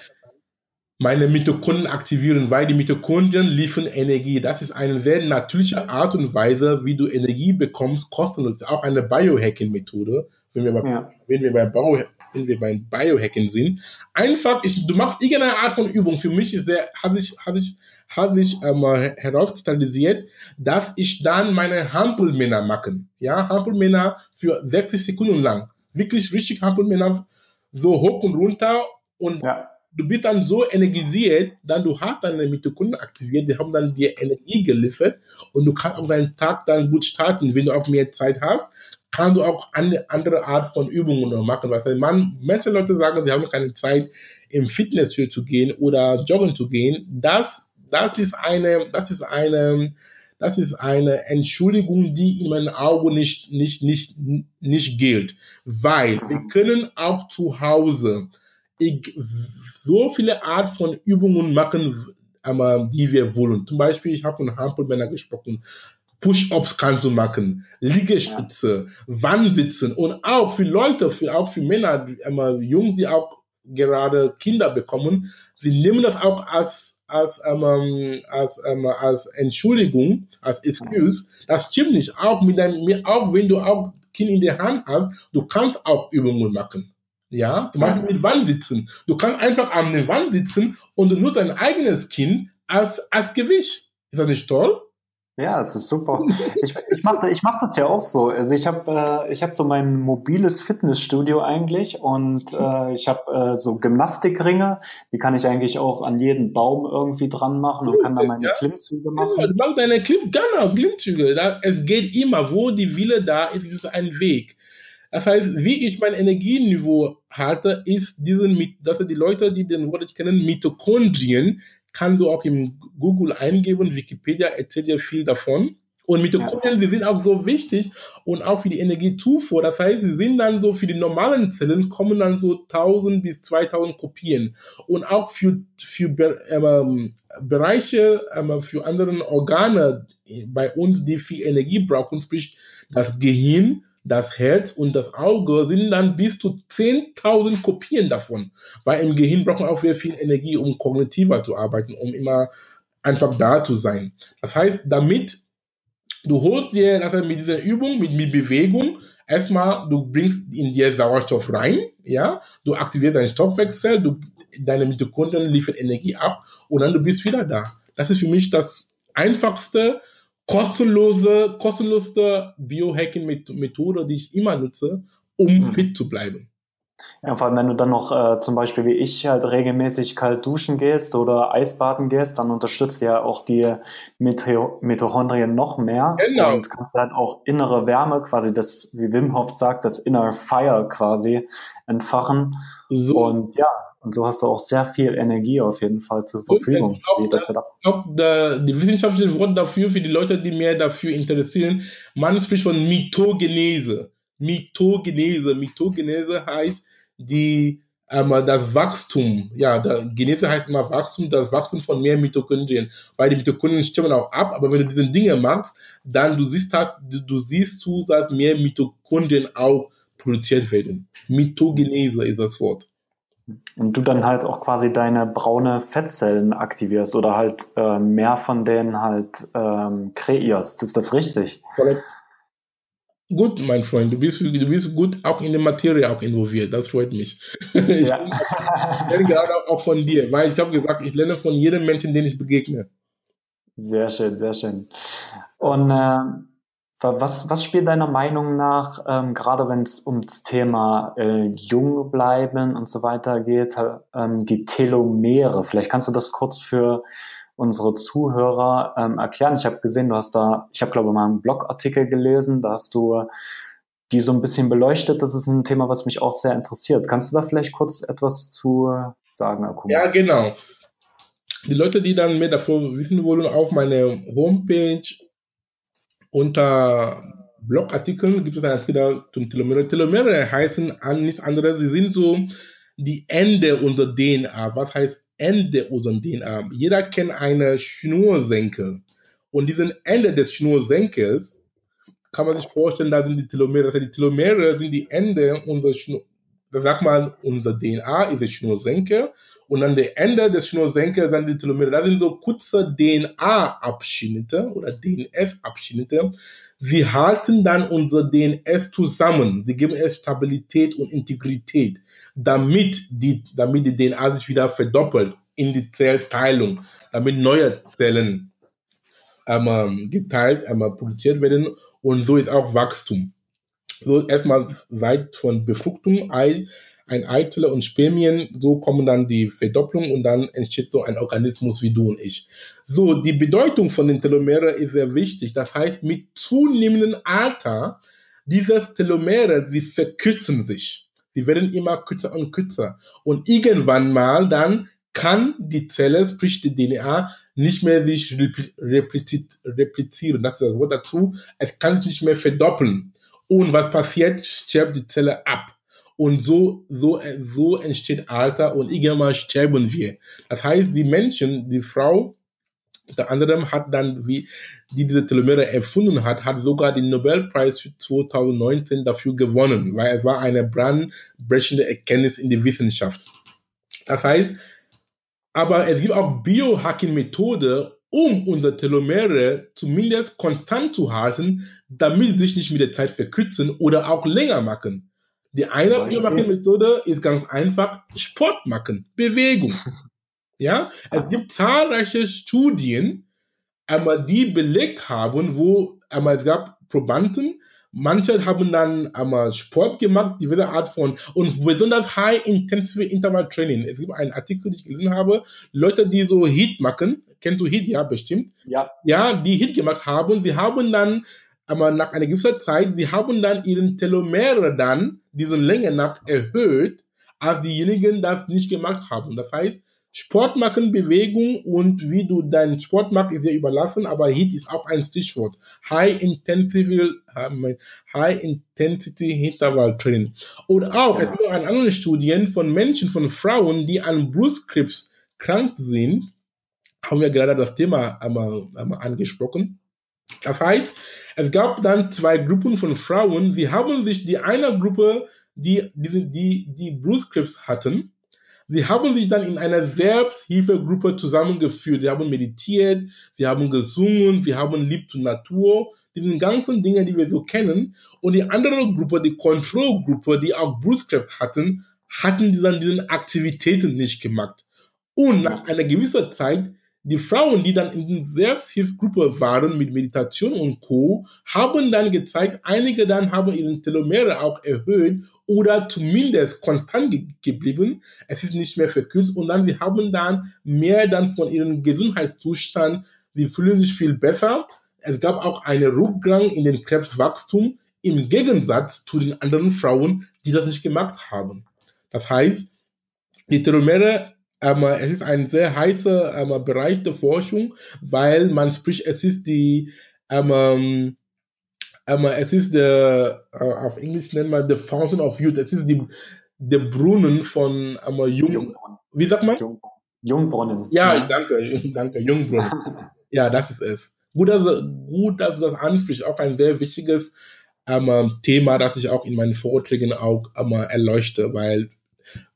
meine Mitochondrien aktivieren, weil die Mitochondrien liefern Energie. Das ist eine sehr natürliche Art und Weise, wie du Energie bekommst, kostenlos. Auch eine Biohacking-Methode, wenn wir, bei, ja. wenn, wir beim Bau, wenn wir beim Biohacking sind. Einfach, ich, du machst irgendeine Art von Übung. Für mich ist sehr, habe ich, habe ich, hat sich ähm, herauskristallisiert, dass ich dann meine Hampelmänner machen. Ja, Hampelmänner für 60 Sekunden lang. Wirklich richtig Hampelmänner so hoch und runter und ja. du bist dann so energisiert, dann du hast deine Mitochondrien aktiviert, die haben dann dir Energie geliefert und du kannst auch deinen Tag dann gut starten, wenn du auch mehr Zeit hast kannst du auch eine andere Art von Übungen machen. Weil man, manche Leute sagen, sie haben keine Zeit, im Fitnessstudio zu gehen oder joggen zu gehen. Das das ist eine, das ist eine, das ist eine Entschuldigung, die in meinen Augen nicht, nicht, nicht, nicht gilt. Weil wir können auch zu Hause so viele Art von Übungen machen, die wir wollen. Zum Beispiel, ich habe von Hampelmänner gesprochen. Push-ups kannst du machen, Liegestütze, ja. Wandsitzen und auch für Leute, für, auch für Männer, Jungs, die auch gerade Kinder bekommen, sie nehmen das auch als als, ähm, als, ähm, als Entschuldigung, als Excuse. Das stimmt nicht. Auch mit deinem, auch wenn du auch Kind in der Hand hast, du kannst auch Übungen machen. Ja, zum Beispiel mit Wand sitzen. Du kannst einfach an der Wand sitzen und du nutzt dein eigenes Kind als, als Gewicht. Ist das nicht toll? Ja, es ist super. Ich, ich mache ich mach das ja auch so. Also ich habe äh, ich hab so mein mobiles Fitnessstudio eigentlich und äh, ich habe äh, so Gymnastikringe, die kann ich eigentlich auch an jeden Baum irgendwie dran machen und kann da meine ja? Klimmzüge machen. Ja, mach deine Klimm, genau, Klimmzüge. Es geht immer, wo die Wille da ist, ist ein Weg. Das heißt, wie ich mein Energieniveau halte, ist diesen, dass die Leute, die den Wort nicht kennen, Mitochondrien, kann du auch im Google eingeben, Wikipedia erzählt ja viel davon. Und Mitochondrien, die sind auch so wichtig und auch für die Energiezufuhr. Das heißt, sie sind dann so für die normalen Zellen kommen dann so 1000 bis 2000 Kopien. Und auch für, für ähm, Bereiche, ähm, für andere Organe bei uns, die viel Energie brauchen, sprich das Gehirn, das Herz und das Auge sind dann bis zu 10.000 Kopien davon. Weil im Gehirn braucht man auch sehr viel Energie, um kognitiver zu arbeiten, um immer einfach da zu sein. Das heißt, damit du holst dir das heißt, mit dieser Übung, mit, mit Bewegung, erstmal, du bringst in dir Sauerstoff rein, ja, du aktivierst deinen Stoffwechsel, du, deine Mitochondrien liefern Energie ab und dann du bist wieder da. Das ist für mich das einfachste, kostenlose, kostenlose Biohacking-Methode, die ich immer nutze, um mhm. fit zu bleiben. Ja, vor allem, wenn du dann noch äh, zum Beispiel wie ich halt regelmäßig kalt duschen gehst oder Eisbaden gehst, dann unterstützt ja auch die Mitochondrien noch mehr. Genau. Und kannst halt auch innere Wärme, quasi das, wie Wim Hof sagt, das Inner Fire quasi entfachen. So. Und ja, und so hast du auch sehr viel Energie auf jeden Fall zur Verfügung. Ich glaube, die wissenschaftliche Wort dafür, für die Leute, die mehr dafür interessieren, man spricht von Mitogenese. Mitogenese. Mitogenese heißt, die einmal das Wachstum, ja, der Genese heißt immer Wachstum, das Wachstum von mehr Mitochondrien, weil die Mitochondrien stimmen auch ab, aber wenn du diese Dinge machst, dann du siehst halt, du, du siehst zu, dass mehr Mitochondrien auch produziert werden. Mitogenese ist das Wort. Und du dann halt auch quasi deine braune Fettzellen aktivierst oder halt äh, mehr von denen halt ähm, kreierst. Ist das richtig? Korrekt. Gut, mein Freund, du bist, du bist gut auch in der Materie auch involviert. Das freut mich. Ich ja. lerne gerade auch von dir, weil ich habe gesagt, ich lerne von jedem Menschen, den ich begegne. Sehr schön, sehr schön. Und äh, was, was spielt deiner Meinung nach, ähm, gerade wenn es ums Thema äh, jung bleiben und so weiter geht, ähm, die Telomere? Vielleicht kannst du das kurz für unsere Zuhörer ähm, erklären. Ich habe gesehen, du hast da, ich habe glaube mal einen Blogartikel gelesen, da hast du die so ein bisschen beleuchtet. Das ist ein Thema, was mich auch sehr interessiert. Kannst du da vielleicht kurz etwas zu sagen, Akuma? Ja, genau. Die Leute, die dann mehr davon wissen wollen, auf meiner Homepage unter Blogartikeln gibt es einen Artikel zum Telomere. Telomere heißen nichts anderes, sie sind so die Ende unserer DNA. Was heißt Ende unserer DNA? Jeder kennt eine Schnursenkel. Und diesen Ende des Schnursenkels kann man sich vorstellen, da sind die Telomere. Das heißt, die Telomere sind die Ende unserer Schnur, da sagt man, unser DNA ist der Schnursenkel. Und an der Ende des Schnursenkels sind die Telomere. Das sind so kurze DNA-Abschnitte oder DNF-Abschnitte. Sie halten dann unser DNS zusammen. Sie geben es Stabilität und Integrität damit die, damit die DNA sich wieder verdoppelt in die Zellteilung, damit neue Zellen ähm, geteilt, einmal produziert werden und so ist auch Wachstum. So erstmal seit von Befruchtung, Ei, ein Eizelle und Spermien, so kommen dann die Verdopplung und dann entsteht so ein Organismus wie du und ich. So, die Bedeutung von den Telomere ist sehr wichtig. Das heißt, mit zunehmendem Alter, dieses Telomere, sie verkürzen sich die werden immer kürzer und kürzer. Und irgendwann mal dann kann die Zelle, sprich die DNA, nicht mehr sich replizieren. Das ist das Wort dazu. Es kann sich nicht mehr verdoppeln. Und was passiert? Stirbt die Zelle ab. Und so, so, so entsteht Alter und irgendwann sterben wir. Das heißt, die Menschen, die Frau, unter anderem hat dann, wie die diese Telomere erfunden hat, hat sogar den Nobelpreis für 2019 dafür gewonnen, weil es war eine brandbrechende Erkenntnis in der Wissenschaft. Das heißt, aber es gibt auch Biohacking-Methode, um unsere Telomere zumindest konstant zu halten, damit sie sich nicht mit der Zeit verkürzen oder auch länger machen. Die eine Biohacking-Methode ist ganz einfach Sport machen, Bewegung. Ja, es gibt zahlreiche Studien, einmal die belegt haben, wo einmal es gab Probanden, manche haben dann einmal Sport gemacht, diese Art von, und besonders High-Intensive Interval Training. Es gibt einen Artikel, den ich gelesen habe, Leute, die so Hit machen, kennst du Hit, ja, bestimmt? Ja. Ja, die Hit gemacht haben, sie haben dann aber nach einer gewissen Zeit, die haben dann ihren Telomere dann, diese Länge nach erhöht, als diejenigen das nicht gemacht haben. Das heißt, Sport machen, Bewegung und wie du deinen Sport machst, ist dir überlassen, aber HIT ist auch ein Stichwort. High Intensity, High Intensity Interval Training. Und auch, es gibt auch andere Studien von Menschen, von Frauen, die an Brustkrebs krank sind, haben wir gerade das Thema einmal, einmal angesprochen. Das heißt, es gab dann zwei Gruppen von Frauen, sie haben sich die eine Gruppe, die, die, die, die Brustkrebs hatten, Sie haben sich dann in einer Selbsthilfegruppe zusammengeführt. Sie haben meditiert, sie haben gesungen, wir haben Lieb zur Natur, diese ganzen Dinge, die wir so kennen. Und die andere Gruppe, die Kontrollgruppe, die auch Brustkrebs hatten, hatten dann diese Aktivitäten nicht gemacht. Und nach einer gewissen Zeit die Frauen, die dann in der Selbsthilfegruppe waren mit Meditation und Co., haben dann gezeigt, einige dann haben ihren Telomere auch erhöht oder zumindest konstant ge geblieben. Es ist nicht mehr verkürzt und dann, wir haben dann mehr dann von ihrem Gesundheitszustand, sie fühlen sich viel besser. Es gab auch einen Rückgang in den Krebswachstum im Gegensatz zu den anderen Frauen, die das nicht gemacht haben. Das heißt, die Telomere ähm, es ist ein sehr heißer ähm, Bereich der Forschung, weil man spricht, es ist die, ähm, ähm, es ist der, äh, auf Englisch nennt man the Fountain of Youth, es ist die, der Brunnen von ähm, Jung, Jungbrunnen. wie sagt man? Jung, Jungbrunnen. Ja, ja, danke, danke, Jungbrunnen. ja, das ist es. Gut, dass, gut, dass du das ansprichst, auch ein sehr wichtiges ähm, Thema, das ich auch in meinen Vorträgen auch ähm, erleuchte, weil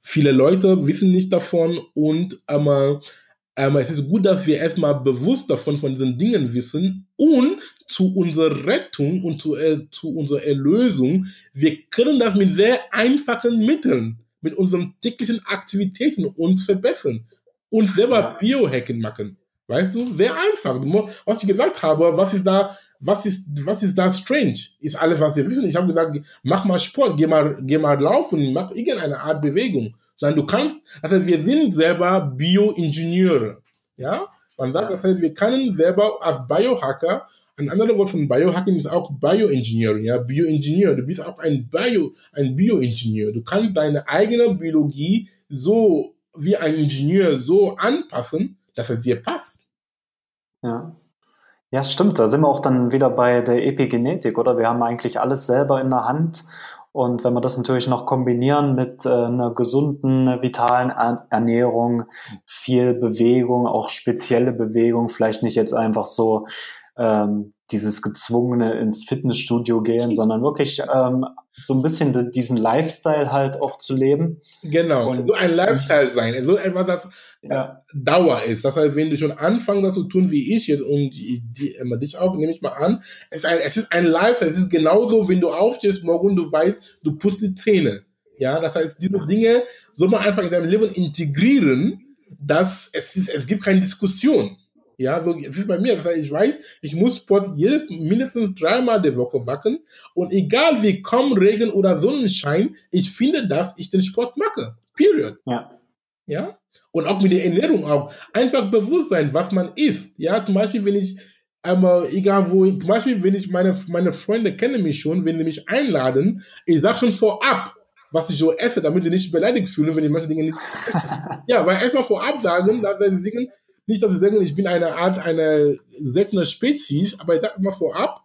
Viele Leute wissen nicht davon und ähm, es ist gut, dass wir erstmal bewusst davon von diesen Dingen wissen und zu unserer Rettung und zu, äh, zu unserer Erlösung, wir können das mit sehr einfachen Mitteln, mit unseren täglichen Aktivitäten uns verbessern und selber Biohacken machen. Weißt du, sehr einfach. Was ich gesagt habe, was ist da was ist, was ist da strange? Ist alles, was wir wissen. Ich habe gesagt, mach mal Sport, geh mal, geh mal laufen, mach irgendeine Art Bewegung. Dann du kannst, also wir sind selber Bioingenieure. Ja? Man sagt, das heißt, wir können selber als Biohacker, ein anderes Wort von Biohacking ist auch Bioengineering, ja, Bioingenieur. Du bist auch ein Bio, ein Bioingenieur. Du kannst deine eigene Biologie so wie ein Ingenieur so anpassen, dass es dir passt. Ja. Ja, stimmt. Da sind wir auch dann wieder bei der Epigenetik, oder? Wir haben eigentlich alles selber in der Hand. Und wenn wir das natürlich noch kombinieren mit äh, einer gesunden, vitalen Ernährung, viel Bewegung, auch spezielle Bewegung, vielleicht nicht jetzt einfach so ähm, dieses gezwungene ins Fitnessstudio gehen, sondern wirklich ähm, so ein bisschen diesen Lifestyle halt auch zu leben. Genau, und, so ein Lifestyle sein, so etwas, das ja. Dauer ist. Das heißt, wenn du schon anfängst, das zu tun wie ich jetzt und die, die, dich auch, nehme ich mal an, es ist, ein, es ist ein Lifestyle, es ist genauso, wenn du aufstehst morgen, du weißt, du putzt die Zähne. Ja, das heißt, diese Dinge soll man einfach in deinem Leben integrieren, dass es ist, es gibt keine Diskussion. Ja, so es ist bei mir. Das heißt, ich weiß, ich muss Sport jedes mindestens dreimal die Woche machen. Und egal wie kaum Regen oder Sonnenschein, ich finde, dass ich den Sport mache. Period. Ja. Ja. Und auch mit der Ernährung auch. Einfach bewusst sein, was man isst. Ja, zum Beispiel, wenn ich aber egal wo, zum Beispiel, wenn ich meine, meine Freunde kennen mich schon, wenn die mich einladen, ich sage schon vorab, was ich so esse, damit sie nicht beleidigt fühlen, wenn ich manche Dinge nicht. ja, weil erstmal vorab sagen, da werden sie denken, nicht, dass sie sagen, ich bin eine Art, eine seltene Spezies, aber ich sage immer vorab,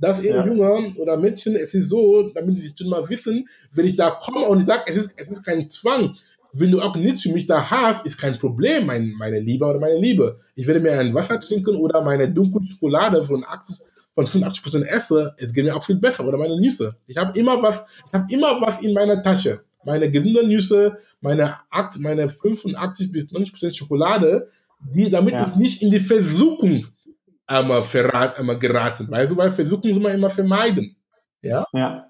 dass eben ja. Junge oder Mädchen, es ist so, damit sie schon mal wissen, wenn ich da komme und ich sage, es ist, es ist kein Zwang, wenn du auch nichts für mich da hast, ist kein Problem, mein, meine Liebe oder meine Liebe. Ich werde mir ein Wasser trinken oder meine dunkle Schokolade von 80, von 85% esse, es geht mir auch viel besser oder meine Nüsse. Ich habe immer was, ich habe immer was in meiner Tasche. Meine gesunden Nüsse, meine, meine 85 bis 90% Schokolade, die, damit ja. ich nicht in die Versuchung einmal, verrat, einmal geraten. Weißt du, weil Versuchung soll man immer vermeiden. Ja? Ja.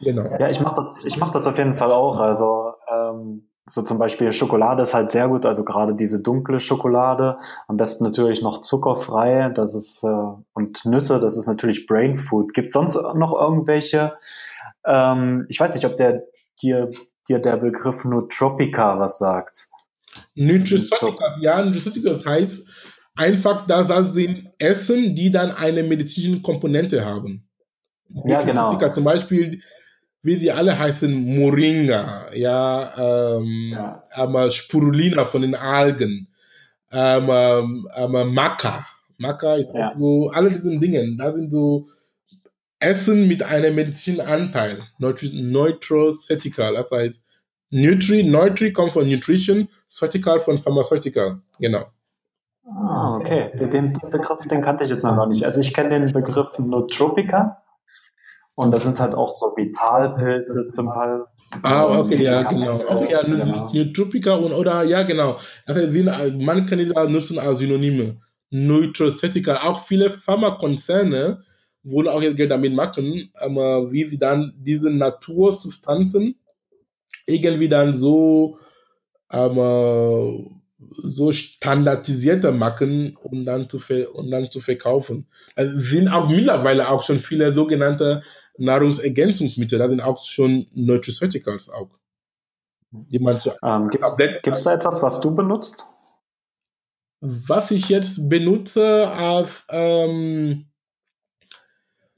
Genau. Ja, ich mache das, ich mach das auf jeden Fall auch. Also, ähm, so zum Beispiel Schokolade ist halt sehr gut, also gerade diese dunkle Schokolade, am besten natürlich noch zuckerfrei, das ist, äh, und Nüsse, das ist natürlich Brain Food. Gibt sonst noch irgendwelche, ähm, ich weiß nicht, ob der dir, dir der Begriff Nootropica was sagt? Nutraceuticals, ja, Nutraceuticals heißt einfach, dass das sind Essen, die dann eine medizinische Komponente haben. Ja, genau. Zum Beispiel, wie sie alle heißen, Moringa, ja, ähm, ja. Spirulina von den Algen, ähm, ähm, Maca. Maca ist ja. so, alle diese Dinge, da sind so Essen mit einem medizinischen Anteil, Neutroceutical, das heißt, Nutri, Nutri kommt von Nutrition, Ceutical von Pharmaceutical, genau. Ah, okay. Den, den, Begriff, den kannte ich jetzt noch gar nicht. Also ich kenne den Begriff Nootropica und das sind halt auch so Vitalpilze zum Teil. Ah, okay, ja, genau. Okay, ja, genau. Nootropica und, oder, ja, genau. Also, man kann die da nutzen als Synonyme. Nutraceutical. Auch viele Pharmakonzerne wollen auch jetzt Geld damit machen, aber wie sie dann diese Natursubstanzen irgendwie dann so, aber so standardisierte machen, um dann zu, um dann zu verkaufen. Also sind auch mittlerweile auch schon viele sogenannte Nahrungsergänzungsmittel, da sind auch schon Nutraceuticals auch. Ähm, Gibt es da etwas, was du benutzt? Was ich jetzt benutze als ähm,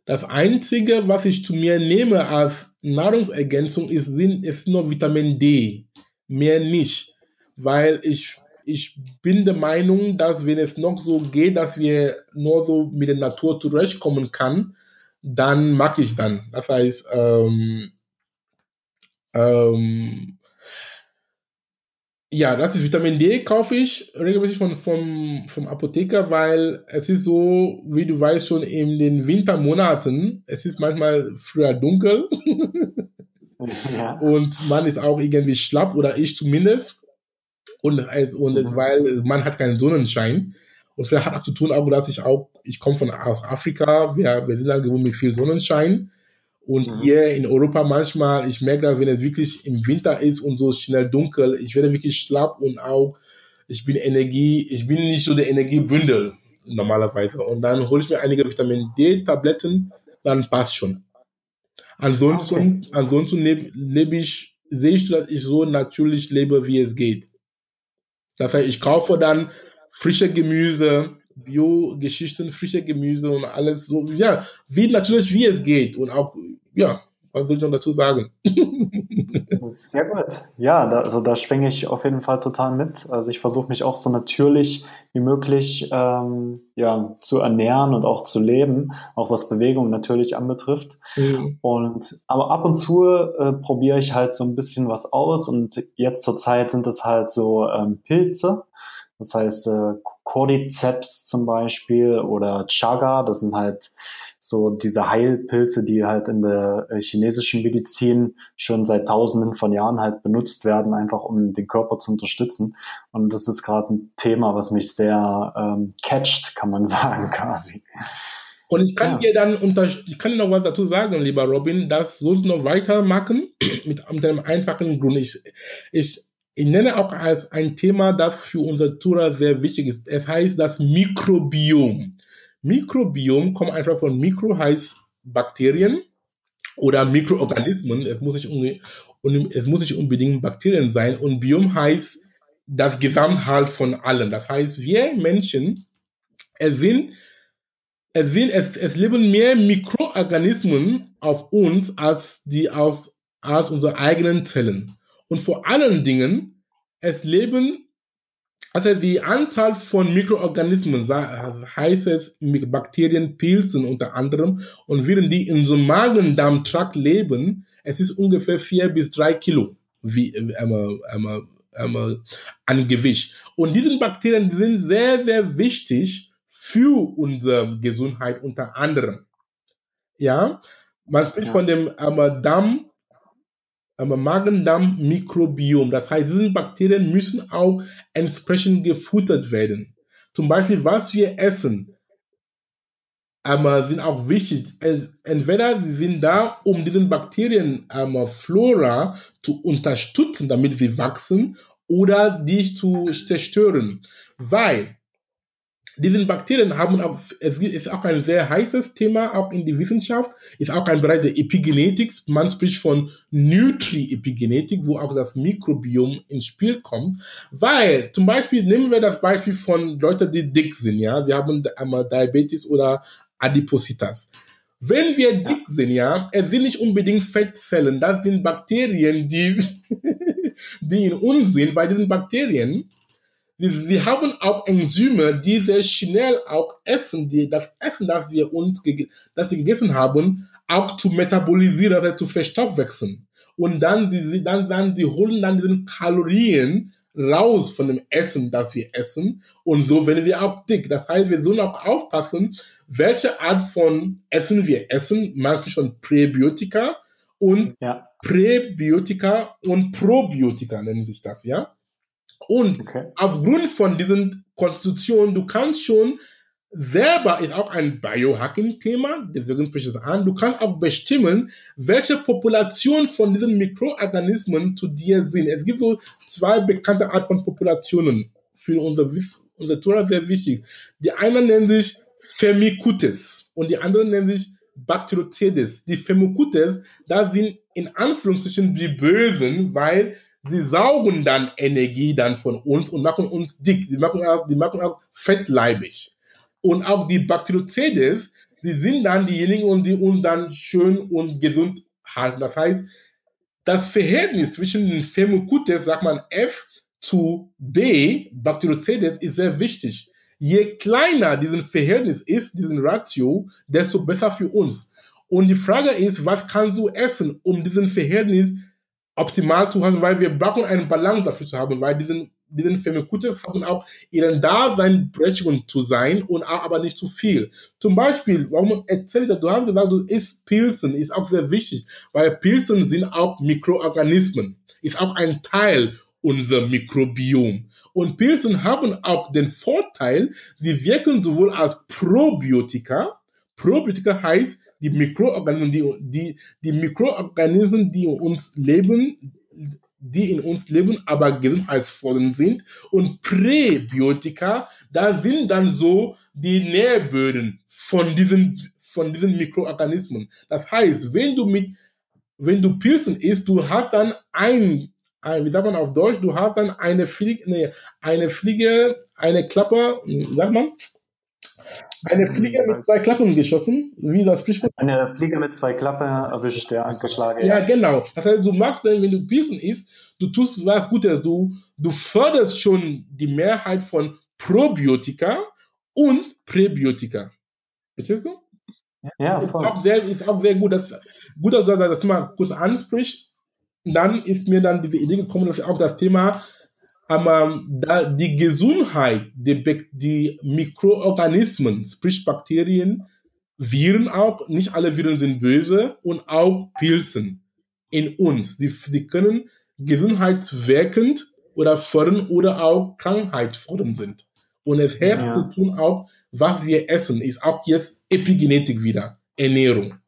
das Einzige, was ich zu mir nehme als Nahrungsergänzung, ist, ist nur Vitamin D. Mehr nicht. Weil ich ich bin der Meinung, dass wenn es noch so geht, dass wir nur so mit der Natur zurechtkommen kann, dann mag ich dann. Das heißt, ähm, ähm, ja, das ist Vitamin D, kaufe ich regelmäßig von, vom, vom Apotheker, weil es ist so, wie du weißt, schon in den Wintermonaten, es ist manchmal früher dunkel ja. und man ist auch irgendwie schlapp oder ich zumindest und, und mhm. weil man hat keinen Sonnenschein. Und vielleicht hat auch zu tun, auch, dass ich auch, ich komme von aus Afrika, wir, wir sind da gewohnt mit viel Sonnenschein. Und mhm. hier in Europa manchmal, ich merke, dass wenn es wirklich im Winter ist und so schnell dunkel, ich werde wirklich schlapp und auch, ich bin Energie, ich bin nicht so der Energiebündel normalerweise. Und dann hole ich mir einige Vitamin D-Tabletten, dann passt schon. Ansonsten, okay. ansonsten lebe leb ich, sehe ich, dass ich so natürlich lebe, wie es geht. Das heißt, ich kaufe dann frische Gemüse, Bio-Geschichten, frische Gemüse und alles so, ja, wie natürlich, wie es geht. Und auch, ja, was will ich noch dazu sagen? Sehr gut. Ja, da, also da schwinge ich auf jeden Fall total mit. Also ich versuche mich auch so natürlich wie möglich ähm, ja, zu ernähren und auch zu leben, auch was Bewegung natürlich anbetrifft. Mhm. Und aber ab und zu äh, probiere ich halt so ein bisschen was aus und jetzt zur Zeit sind es halt so ähm, Pilze. Das heißt äh, Cordyceps zum Beispiel oder Chaga, das sind halt so diese Heilpilze, die halt in der äh, chinesischen Medizin schon seit tausenden von Jahren halt benutzt werden, einfach um den Körper zu unterstützen. Und das ist gerade ein Thema, was mich sehr ähm, catcht, kann man sagen, quasi. Und ich kann ja. dir dann unter, ich kann dir noch was dazu sagen, lieber Robin, das sollst du noch weitermachen mit, mit einem einfachen Grund. Ich, ich, ich nenne auch als ein Thema, das für unser Tura sehr wichtig ist. Es heißt das Mikrobiom. Mikrobiom kommt einfach von Mikro heißt Bakterien oder Mikroorganismen. Es muss nicht, es muss nicht unbedingt Bakterien sein. Und Biom heißt das Gesamthalt von allem. Das heißt, wir Menschen, es sind, es sind, es, es leben mehr Mikroorganismen auf uns als die aus, als unsere eigenen Zellen. Und vor allen Dingen, es leben also die Anzahl von Mikroorganismen, heißt es Bakterien, Pilzen unter anderem, und während die in so einem Magen-Darm-Trakt leben, es ist ungefähr vier bis drei Kilo wie, ähm, ähm, ähm, an Gewicht. Und diese Bakterien sind sehr, sehr wichtig für unsere Gesundheit unter anderem. Ja, man spricht ja. von dem ähm, Darm Magen-Darm-Mikrobiom. Das heißt, diese Bakterien müssen auch entsprechend gefuttert werden. Zum Beispiel, was wir essen, sind auch wichtig. Entweder sie sind da, um diesen Bakterien Flora zu unterstützen, damit sie wachsen, oder die zu zerstören. Weil Diese Bakterien haben auch, es ist auch ein sehr heißes Thema, auch in der Wissenschaft, ist auch ein Bereich der Epigenetik. Man spricht von Nutri-Epigenetik, wo auch das Mikrobiom ins Spiel kommt. Weil, zum Beispiel, nehmen wir das Beispiel von Leuten, die dick sind, ja. Wir haben einmal Diabetes oder Adipositas. Wenn wir dick sind, ja, es sind nicht unbedingt Fettzellen, das sind Bakterien, die, die in uns sind, weil diesen Bakterien, wir, haben auch Enzyme, die sehr schnell auch essen, die das Essen, das wir uns das wir gegessen haben, auch zu metabolisieren, also zu verstoffwechseln. Und dann die, dann, dann, die holen dann diesen Kalorien raus von dem Essen, das wir essen. Und so werden wir auch dick. Das heißt, wir sollen auch aufpassen, welche Art von Essen wir essen. Manchmal schon Präbiotika und ja. Präbiotika und Probiotika nennen sich das, ja. Und okay. aufgrund von diesen Konstitutionen, du kannst schon selber ist auch ein Biohacking-Thema, deswegen spreche ich es an. Du kannst auch bestimmen, welche Population von diesen Mikroorganismen zu dir sind. Es gibt so zwei bekannte Art von Populationen für unser, unser Tora sehr wichtig. Die einen nennen sich Firmicutes und die anderen nennen sich Bacterocedes. Die Firmicutes, da sind in Anführungsstrichen die Bösen, weil sie saugen dann Energie dann von uns und machen uns dick. Die machen auch, die machen auch fettleibig. Und auch die Bacterocedes, sie sind dann diejenigen, die uns dann schön und gesund halten. Das heißt, das Verhältnis zwischen den Firmicutes, sagt man F zu B, Bacterocedes, ist sehr wichtig. Je kleiner diesen Verhältnis ist, diesen Ratio, desto besser für uns. Und die Frage ist, was kannst du essen, um diesen Verhältnis optimal zu haben, weil wir brauchen einen Balance dafür zu haben, weil diesen, diesen Firmicutes haben auch ihren Dasein berechtigt zu sein und auch aber nicht zu viel. Zum Beispiel, warum erzähle ich das? Du hast gesagt, du isst Pilzen, ist auch sehr wichtig, weil Pilzen sind auch Mikroorganismen, ist auch ein Teil unser Mikrobiom. Und Pilzen haben auch den Vorteil, sie wirken sowohl als Probiotika, Probiotika heißt, die Mikroorganismen, die, die, die Mikroorganismen, die in uns leben, die in uns leben, aber gesundheitsvoll sind. Und Präbiotika, da sind dann so die Nährböden von diesen, von diesen Mikroorganismen. Das heißt, wenn du mit, wenn du Pilzen isst, du hast dann ein, ein wie sagt man auf Deutsch, du hast dann eine Fliege, nee, eine Fliege, eine Klappe, wie sagt man? Eine Fliege mit zwei Klappen geschossen, wie das Sprichwort. Eine Fliege mit zwei Klappen erwischt, der angeschlagen. Ja, genau. Das heißt, du machst dann, wenn du Pilzen isst, du tust was Gutes. Du, du förderst schon die Mehrheit von Probiotika und Präbiotika. Verstehst du? Ja, voll. Ist auch sehr, ist auch sehr gut, dass, gut, dass du das Thema kurz ansprichst. Dann ist mir dann diese Idee gekommen, dass auch das Thema aber da die Gesundheit, die, die Mikroorganismen, sprich Bakterien, Viren auch, nicht alle Viren sind böse und auch Pilzen in uns. Die, die können gesundheitswirkend oder fördern oder auch krankheitsfördernd sind. Und es hat ja. zu tun auch, was wir essen, ist auch jetzt Epigenetik wieder, Ernährung.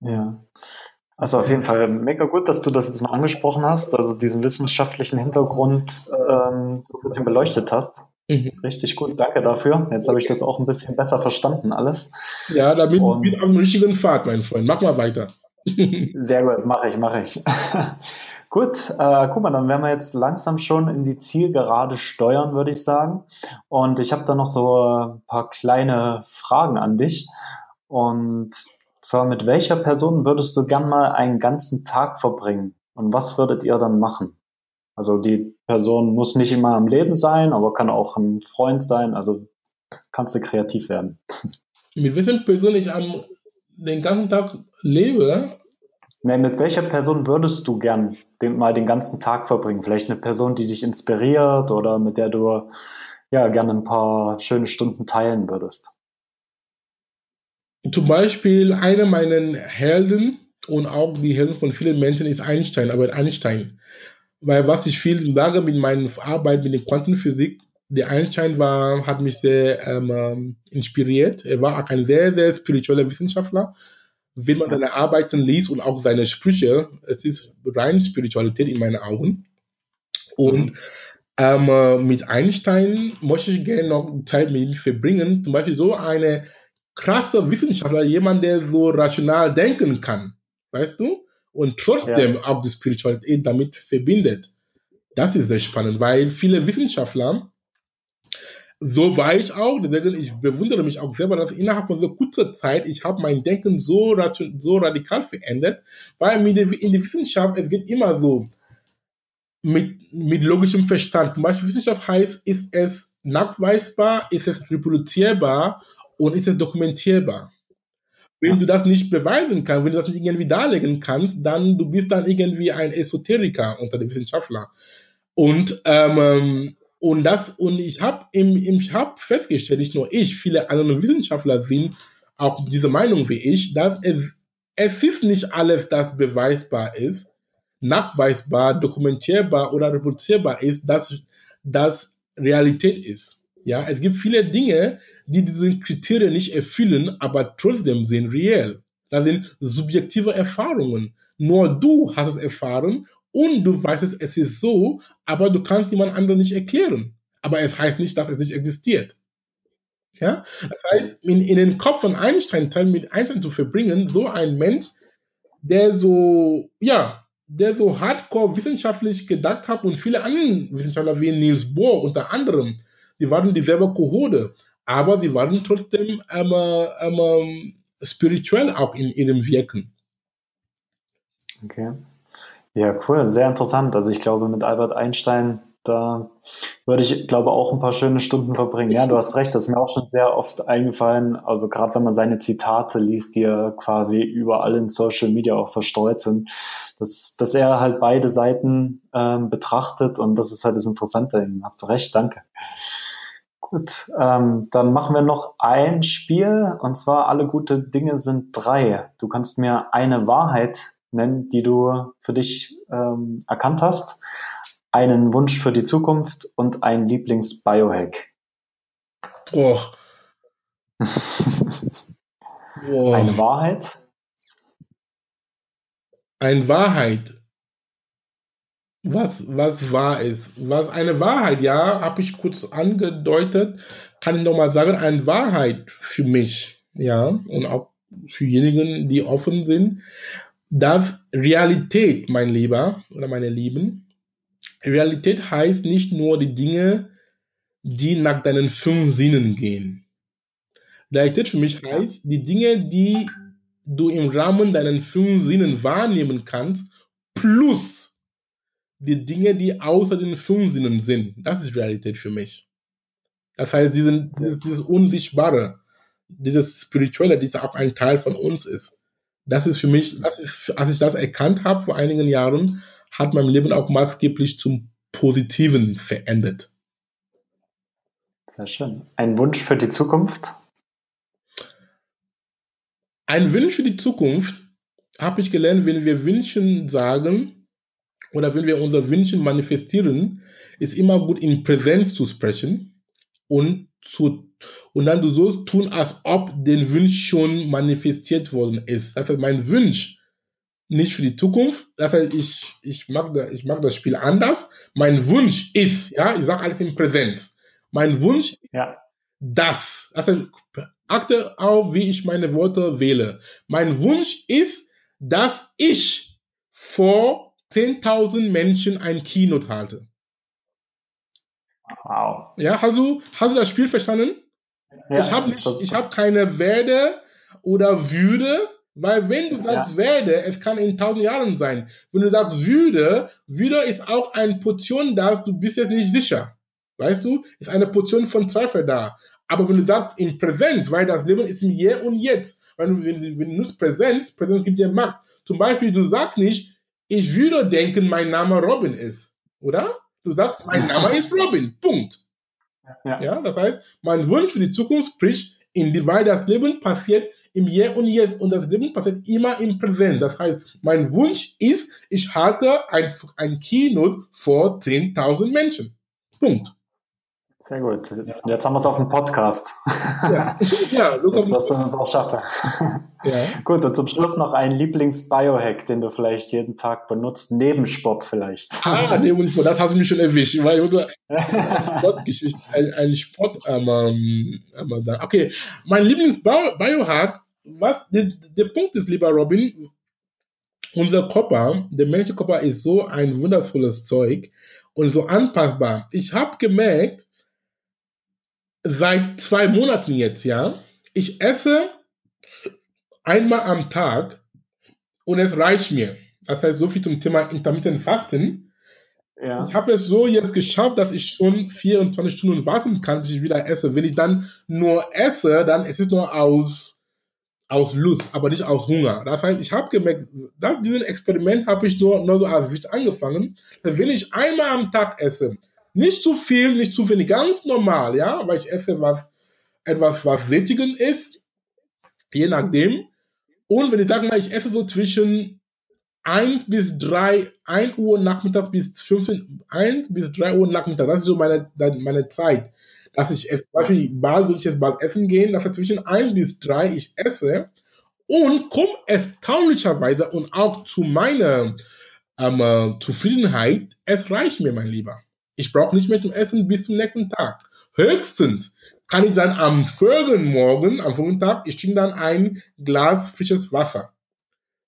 Ja. Also auf jeden Fall mega gut, dass du das jetzt noch angesprochen hast, also diesen wissenschaftlichen Hintergrund ähm, so ein bisschen beleuchtet hast. Mhm. Richtig gut, danke dafür. Jetzt habe ich das auch ein bisschen besser verstanden alles. Ja, da bin ich auf dem richtigen Pfad, mein Freund. Mach mal weiter. Sehr gut, mache ich, mache ich. gut, äh, guck mal, dann werden wir jetzt langsam schon in die Zielgerade steuern, würde ich sagen. Und ich habe da noch so ein paar kleine Fragen an dich. Und zwar, mit welcher Person würdest du gern mal einen ganzen Tag verbringen? Und was würdet ihr dann machen? Also die Person muss nicht immer am Leben sein, aber kann auch ein Freund sein. Also kannst du kreativ werden. Mit welcher Person ich am den ganzen Tag lebe? Nee, mit welcher Person würdest du gern den, mal den ganzen Tag verbringen? Vielleicht eine Person, die dich inspiriert oder mit der du ja gerne ein paar schöne Stunden teilen würdest zum Beispiel einer meiner Helden und auch die Helden von vielen Menschen ist Einstein, aber Einstein. Weil was ich viel sage mit meiner Arbeit mit der Quantenphysik, der Einstein war, hat mich sehr ähm, ähm, inspiriert. Er war auch ein sehr, sehr spiritueller Wissenschaftler. Wenn man seine Arbeiten liest und auch seine Sprüche, es ist rein Spiritualität in meinen Augen. Und Ähm, äh, mit Einstein möchte ich gerne noch Zeit mit ihm verbringen. Zum Beispiel so eine krasse Wissenschaftler, jemand, der so rational denken kann, weißt du? Und trotzdem ja. auch die Spiritualität damit verbindet. Das ist sehr spannend, weil viele Wissenschaftler, so war ich auch, deswegen ich bewundere mich auch selber, dass innerhalb von so kurzer Zeit ich habe mein Denken so, so radikal verändert, weil in der Wissenschaft, es geht immer so, mit, mit logischem Verstand. Zum Beispiel Wissenschaft heißt, ist es nachweisbar, ist es reproduzierbar und ist es dokumentierbar. Wenn du das nicht beweisen kannst, wenn du das nicht irgendwie darlegen kannst, dann du bist dann irgendwie ein Esoteriker unter den Wissenschaftlern. Und ähm, und das und ich habe im, im ich habe festgestellt, nicht nur ich, viele andere Wissenschaftler sind auch dieser Meinung wie ich, dass es es ist nicht alles, das beweisbar ist, nachweisbar, dokumentierbar oder reproduzierbar ist, dass das Realität ist. Ja, es gibt viele Dinge, die diese Kriterien nicht erfüllen, aber trotzdem sind real. Das sind subjektive Erfahrungen. Nur du hast es erfahren und du weißt es, es ist so, aber du kannst jemand anderen nicht erklären. Aber es heißt nicht, dass es nicht existiert. Ja? Das heißt, in, in den Kopf von Einstein, mit Einstein zu verbringen, so ein Mensch, der so, ja, der so hardcore wissenschaftlich gedacht hat und viele andere Wissenschaftler wie Niels Bohr unter anderem, die waren dieselbe Kohode, aber sie waren trotzdem ähm, ähm, spirituell auch in ihrem Wirken. Okay. Ja, cool, sehr interessant. Also ich glaube, mit Albert Einstein da würde ich, glaube auch ein paar schöne Stunden verbringen. Ja, du hast recht, das ist mir auch schon sehr oft eingefallen. Also gerade wenn man seine Zitate liest, die ja quasi überall in Social Media auch verstreut sind, dass, dass er halt beide Seiten ähm, betrachtet und das ist halt das Interessante. Hast du recht, danke. Gut, ähm, dann machen wir noch ein Spiel und zwar alle gute Dinge sind drei. Du kannst mir eine Wahrheit nennen, die du für dich ähm, erkannt hast einen Wunsch für die Zukunft und ein Lieblings-Biohack. Boah. Boah. Eine Wahrheit. Eine Wahrheit. Was, was wahr ist. Was eine Wahrheit, ja, habe ich kurz angedeutet, kann ich nochmal sagen, eine Wahrheit für mich, ja, und auch für diejenigen, die offen sind, dass Realität, mein Lieber oder meine Lieben, Realität heißt nicht nur die Dinge, die nach deinen fünf Sinnen gehen. Realität für mich heißt die Dinge, die du im Rahmen deiner fünf Sinnen wahrnehmen kannst, plus die Dinge, die außer den fünf Sinnen sind. Das ist Realität für mich. Das heißt, diesen, dieses, dieses Unsichtbare, dieses Spirituelle, das auch ein Teil von uns ist. Das ist für mich, ist, als ich das erkannt habe vor einigen Jahren, hat mein Leben auch maßgeblich zum Positiven verändert. Sehr schön. Ein Wunsch für die Zukunft? Ein Wunsch für die Zukunft habe ich gelernt, wenn wir Wünschen sagen oder wenn wir unser Wünschen manifestieren, ist immer gut in Präsenz zu sprechen und zu und dann so tun, als ob der Wunsch schon manifestiert worden ist. Das heißt, mein Wunsch nicht für die Zukunft. Das heißt, ich, ich, mag, da, ich mag das Spiel anders. Mein Wunsch ist, ja, ich sage alles im Präsenz. Mein Wunsch ja. das. Das heißt, achte auf, wie ich meine Worte wähle. Mein Wunsch ist, dass ich vor 10.000 Menschen ein Keynote halte. Wow. Ja, hast du, hast du das Spiel verstanden? Ja, ich habe habe keine Werde oder Würde, weil wenn du sagst ja. werde, es kann in tausend Jahren sein. Wenn du sagst würde, würde ist auch eine Portion da, du bist jetzt nicht sicher. Weißt du? Ist eine Portion von Zweifel da. Aber wenn du sagst in Präsenz, weil das Leben ist im Hier und Jetzt. Weil du, wenn, wenn du nutzt Präsenz, Präsenz gibt dir Macht. Zum Beispiel, du sagst nicht, ich würde denken, mein Name Robin ist. Oder? Du sagst, mein Name ist Robin. Punkt. Ja. ja, das heißt, mein Wunsch für die Zukunft spricht, in die, weil das Leben passiert im Hier und Jetzt und das Leben passiert immer im Präsent. Das heißt, mein Wunsch ist, ich halte ein, ein Keynote vor 10.000 Menschen. Punkt. Sehr gut. Jetzt haben wir es auf dem Podcast. Ja, ja Jetzt wirst du uns auch schaffen. Ja. Gut, und zum Schluss noch ein Lieblings-Biohack, den du vielleicht jeden Tag benutzt, neben Sport vielleicht. Ah, neben Sport, das hast du mich schon erwischt, weil ich Sportgeschichte, ein, ein Sport, ähm, ähm, okay, mein Lieblings-Biohack, was, der, der Punkt ist, lieber Robin, unser Körper, der menschliche Körper ist so ein wundervolles Zeug und so anpassbar. Ich habe gemerkt, seit zwei Monaten jetzt, ja, ich esse einmal am Tag und es reicht mir. Das heißt, so viel zum Thema Intermittent Fasten. Ja. Ich habe es so jetzt geschafft, dass ich schon 24 Stunden warten kann, bis ich wieder esse. Wenn ich dann nur esse, dann ist es nur aus, aus Lust, aber nicht aus Hunger. Das heißt, ich habe gemerkt, dass diesen Experiment habe ich nur, nur so als Witz angefangen. Wenn ich einmal am Tag esse, nicht zu viel, nicht zu wenig, ganz normal, ja, weil ich esse was, etwas, was sättigend ist, je nachdem. Und wenn ich sage mal, ich esse so zwischen 1 bis 3, 1 Uhr Nachmittag bis 15, 1 bis 3 Uhr Nachmittag, das ist so meine, meine Zeit, dass ich. Zum Beispiel, bald will ich jetzt bald essen gehen, dass zwischen 1 bis 3 ich esse und komme erstaunlicherweise und auch zu meiner ähm, äh, Zufriedenheit, es reicht mir, mein Lieber. Ich brauche nicht mehr zum Essen bis zum nächsten Tag. Höchstens kann ich dann am folgenden Morgen, am folgenden Tag, ich trinke dann ein Glas frisches Wasser.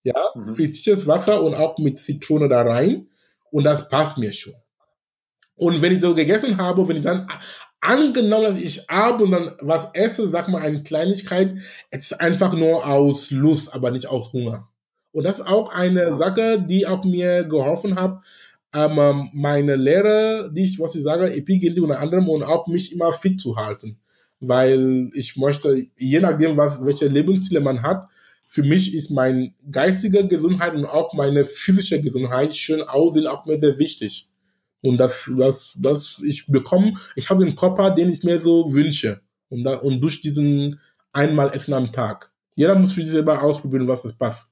Ja, mhm. frisches Wasser und auch mit Zitrone da rein. Und das passt mir schon. Und wenn ich so gegessen habe, wenn ich dann angenommen, dass ich abends und dann was esse, sag mal eine Kleinigkeit, es ist einfach nur aus Lust, aber nicht aus Hunger. Und das ist auch eine Sache, die auch mir geholfen hat, ähm, meine Lehre, die ich, was ich sage, Epigenetik unter anderem und auch mich immer fit zu halten. Weil ich möchte, je nachdem, was, welche Lebensziele man hat, für mich ist meine geistige Gesundheit und auch meine physische Gesundheit schön aussehen auch mir sehr wichtig. Und das, das, das ich bekomme, ich habe den Körper, den ich mir so wünsche. Und, da, und durch diesen einmal Essen am Tag. Jeder muss für sich selber ausprobieren, was es passt.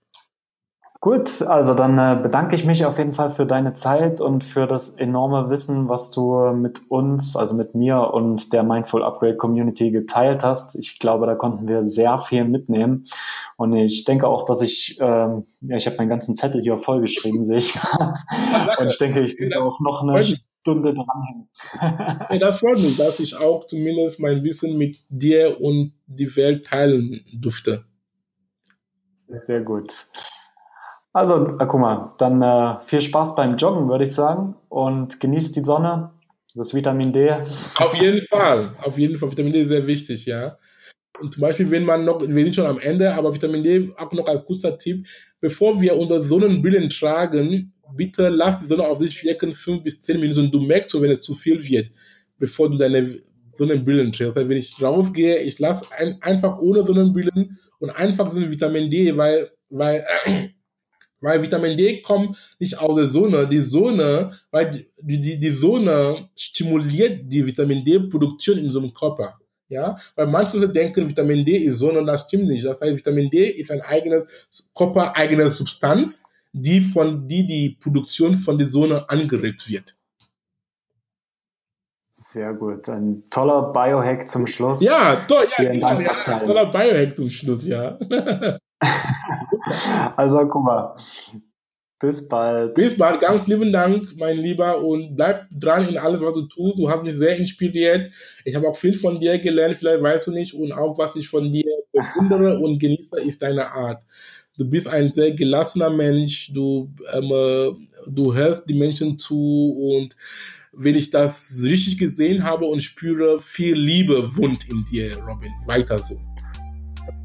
Gut, also dann äh, bedanke ich mich auf jeden Fall für deine Zeit und für das enorme Wissen, was du mit uns, also mit mir und der Mindful Upgrade Community geteilt hast. Ich glaube, da konnten wir sehr viel mitnehmen. Und ich denke auch, dass ich, ähm, ja, ich habe meinen ganzen Zettel hier vollgeschrieben, sehe ich gerade. Und ich denke, ich bin auch noch eine Stunde dranhängen. ja, das freut mich, dass ich auch zumindest mein Wissen mit dir und die Welt teilen durfte. Sehr gut. Also, Akuma, dann äh, viel Spaß beim Joggen, würde ich sagen. Und genießt die Sonne, das Vitamin D. Auf jeden Fall, auf jeden Fall. Vitamin D ist sehr wichtig, ja. Und zum Beispiel, wenn man noch, wir sind schon am Ende, aber Vitamin D auch noch als kurzer Tipp, bevor wir unsere Sonnenbrillen tragen, bitte lass die Sonne auf sich wirken, fünf bis zehn Minuten. Du merkst schon, wenn es zu viel wird, bevor du deine Sonnenbrillen trägst. Also wenn ich rausgehe, ich lasse ein, einfach ohne Sonnenbrillen und einfach diesen Vitamin D, weil, weil weil Vitamin D kommt nicht aus der Sonne. Die Sonne, weil die, die, die Sonne stimuliert die Vitamin D-Produktion in unserem Körper. Ja, weil manche Leute denken, Vitamin D ist Sonne und das stimmt nicht. Das heißt, Vitamin D ist ein eigenes, körpereigene Substanz, die von, die die Produktion von der Sonne angeregt wird. Sehr gut. Ein toller Biohack zum Schluss. Ja, toll, ja, Vielen Dank ja, ja, toller Biohack zum Schluss, ja. also guck mal. Bis bald. Bis bald. Ganz lieben Dank, mein Lieber. Und bleib dran in alles, was du tust. Du hast mich sehr inspiriert. Ich habe auch viel von dir gelernt. Vielleicht weißt du nicht. Und auch, was ich von dir bewundere und genieße, ist deine Art. Du bist ein sehr gelassener Mensch. Du, ähm, äh, du hörst die Menschen zu. Und wenn ich das richtig gesehen habe und spüre, viel Liebe wohnt in dir, Robin. Weiter so.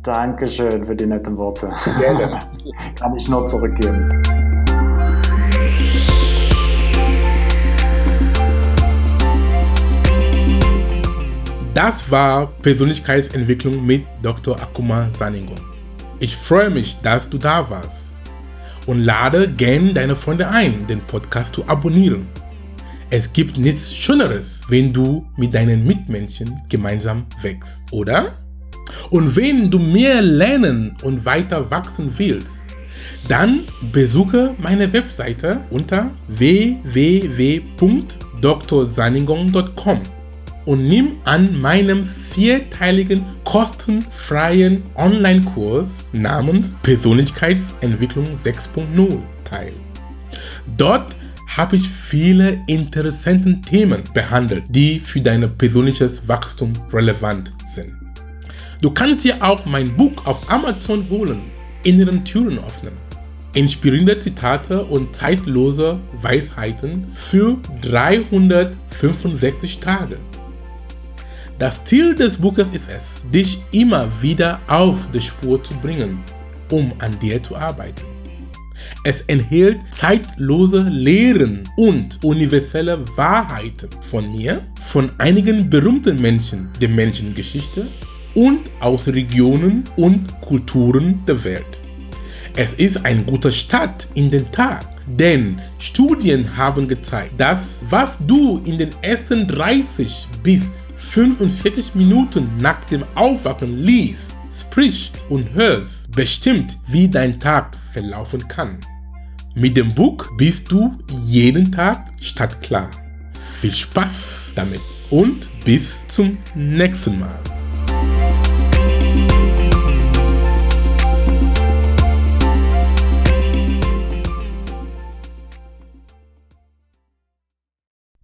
Dankeschön für die netten Worte. Gerne. Kann ich nur zurückgeben. Das war Persönlichkeitsentwicklung mit Dr. Akuma Saningo. Ich freue mich, dass du da warst. Und lade gerne deine Freunde ein, den Podcast zu abonnieren. Es gibt nichts Schöneres, wenn du mit deinen Mitmenschen gemeinsam wächst, oder? Und wenn du mehr lernen und weiter wachsen willst, dann besuche meine Webseite unter www.drsaningong.com und nimm an meinem vierteiligen kostenfreien Online-Kurs namens Persönlichkeitsentwicklung 6.0 teil. Dort habe ich viele interessante Themen behandelt, die für dein persönliches Wachstum relevant. Du kannst dir auch mein Buch auf Amazon holen, Inneren Türen öffnen. Inspirierende Zitate und zeitlose Weisheiten für 365 Tage. Das Ziel des Buches ist es, dich immer wieder auf die Spur zu bringen, um an dir zu arbeiten. Es enthält zeitlose Lehren und universelle Wahrheiten von mir, von einigen berühmten Menschen der Menschengeschichte und aus Regionen und Kulturen der Welt. Es ist ein guter Start in den Tag, denn Studien haben gezeigt, dass was du in den ersten 30 bis 45 Minuten nach dem Aufwachen liest, sprichst und hörst, bestimmt, wie dein Tag verlaufen kann. Mit dem Buch bist du jeden Tag stadtklar. Viel Spaß damit und bis zum nächsten Mal.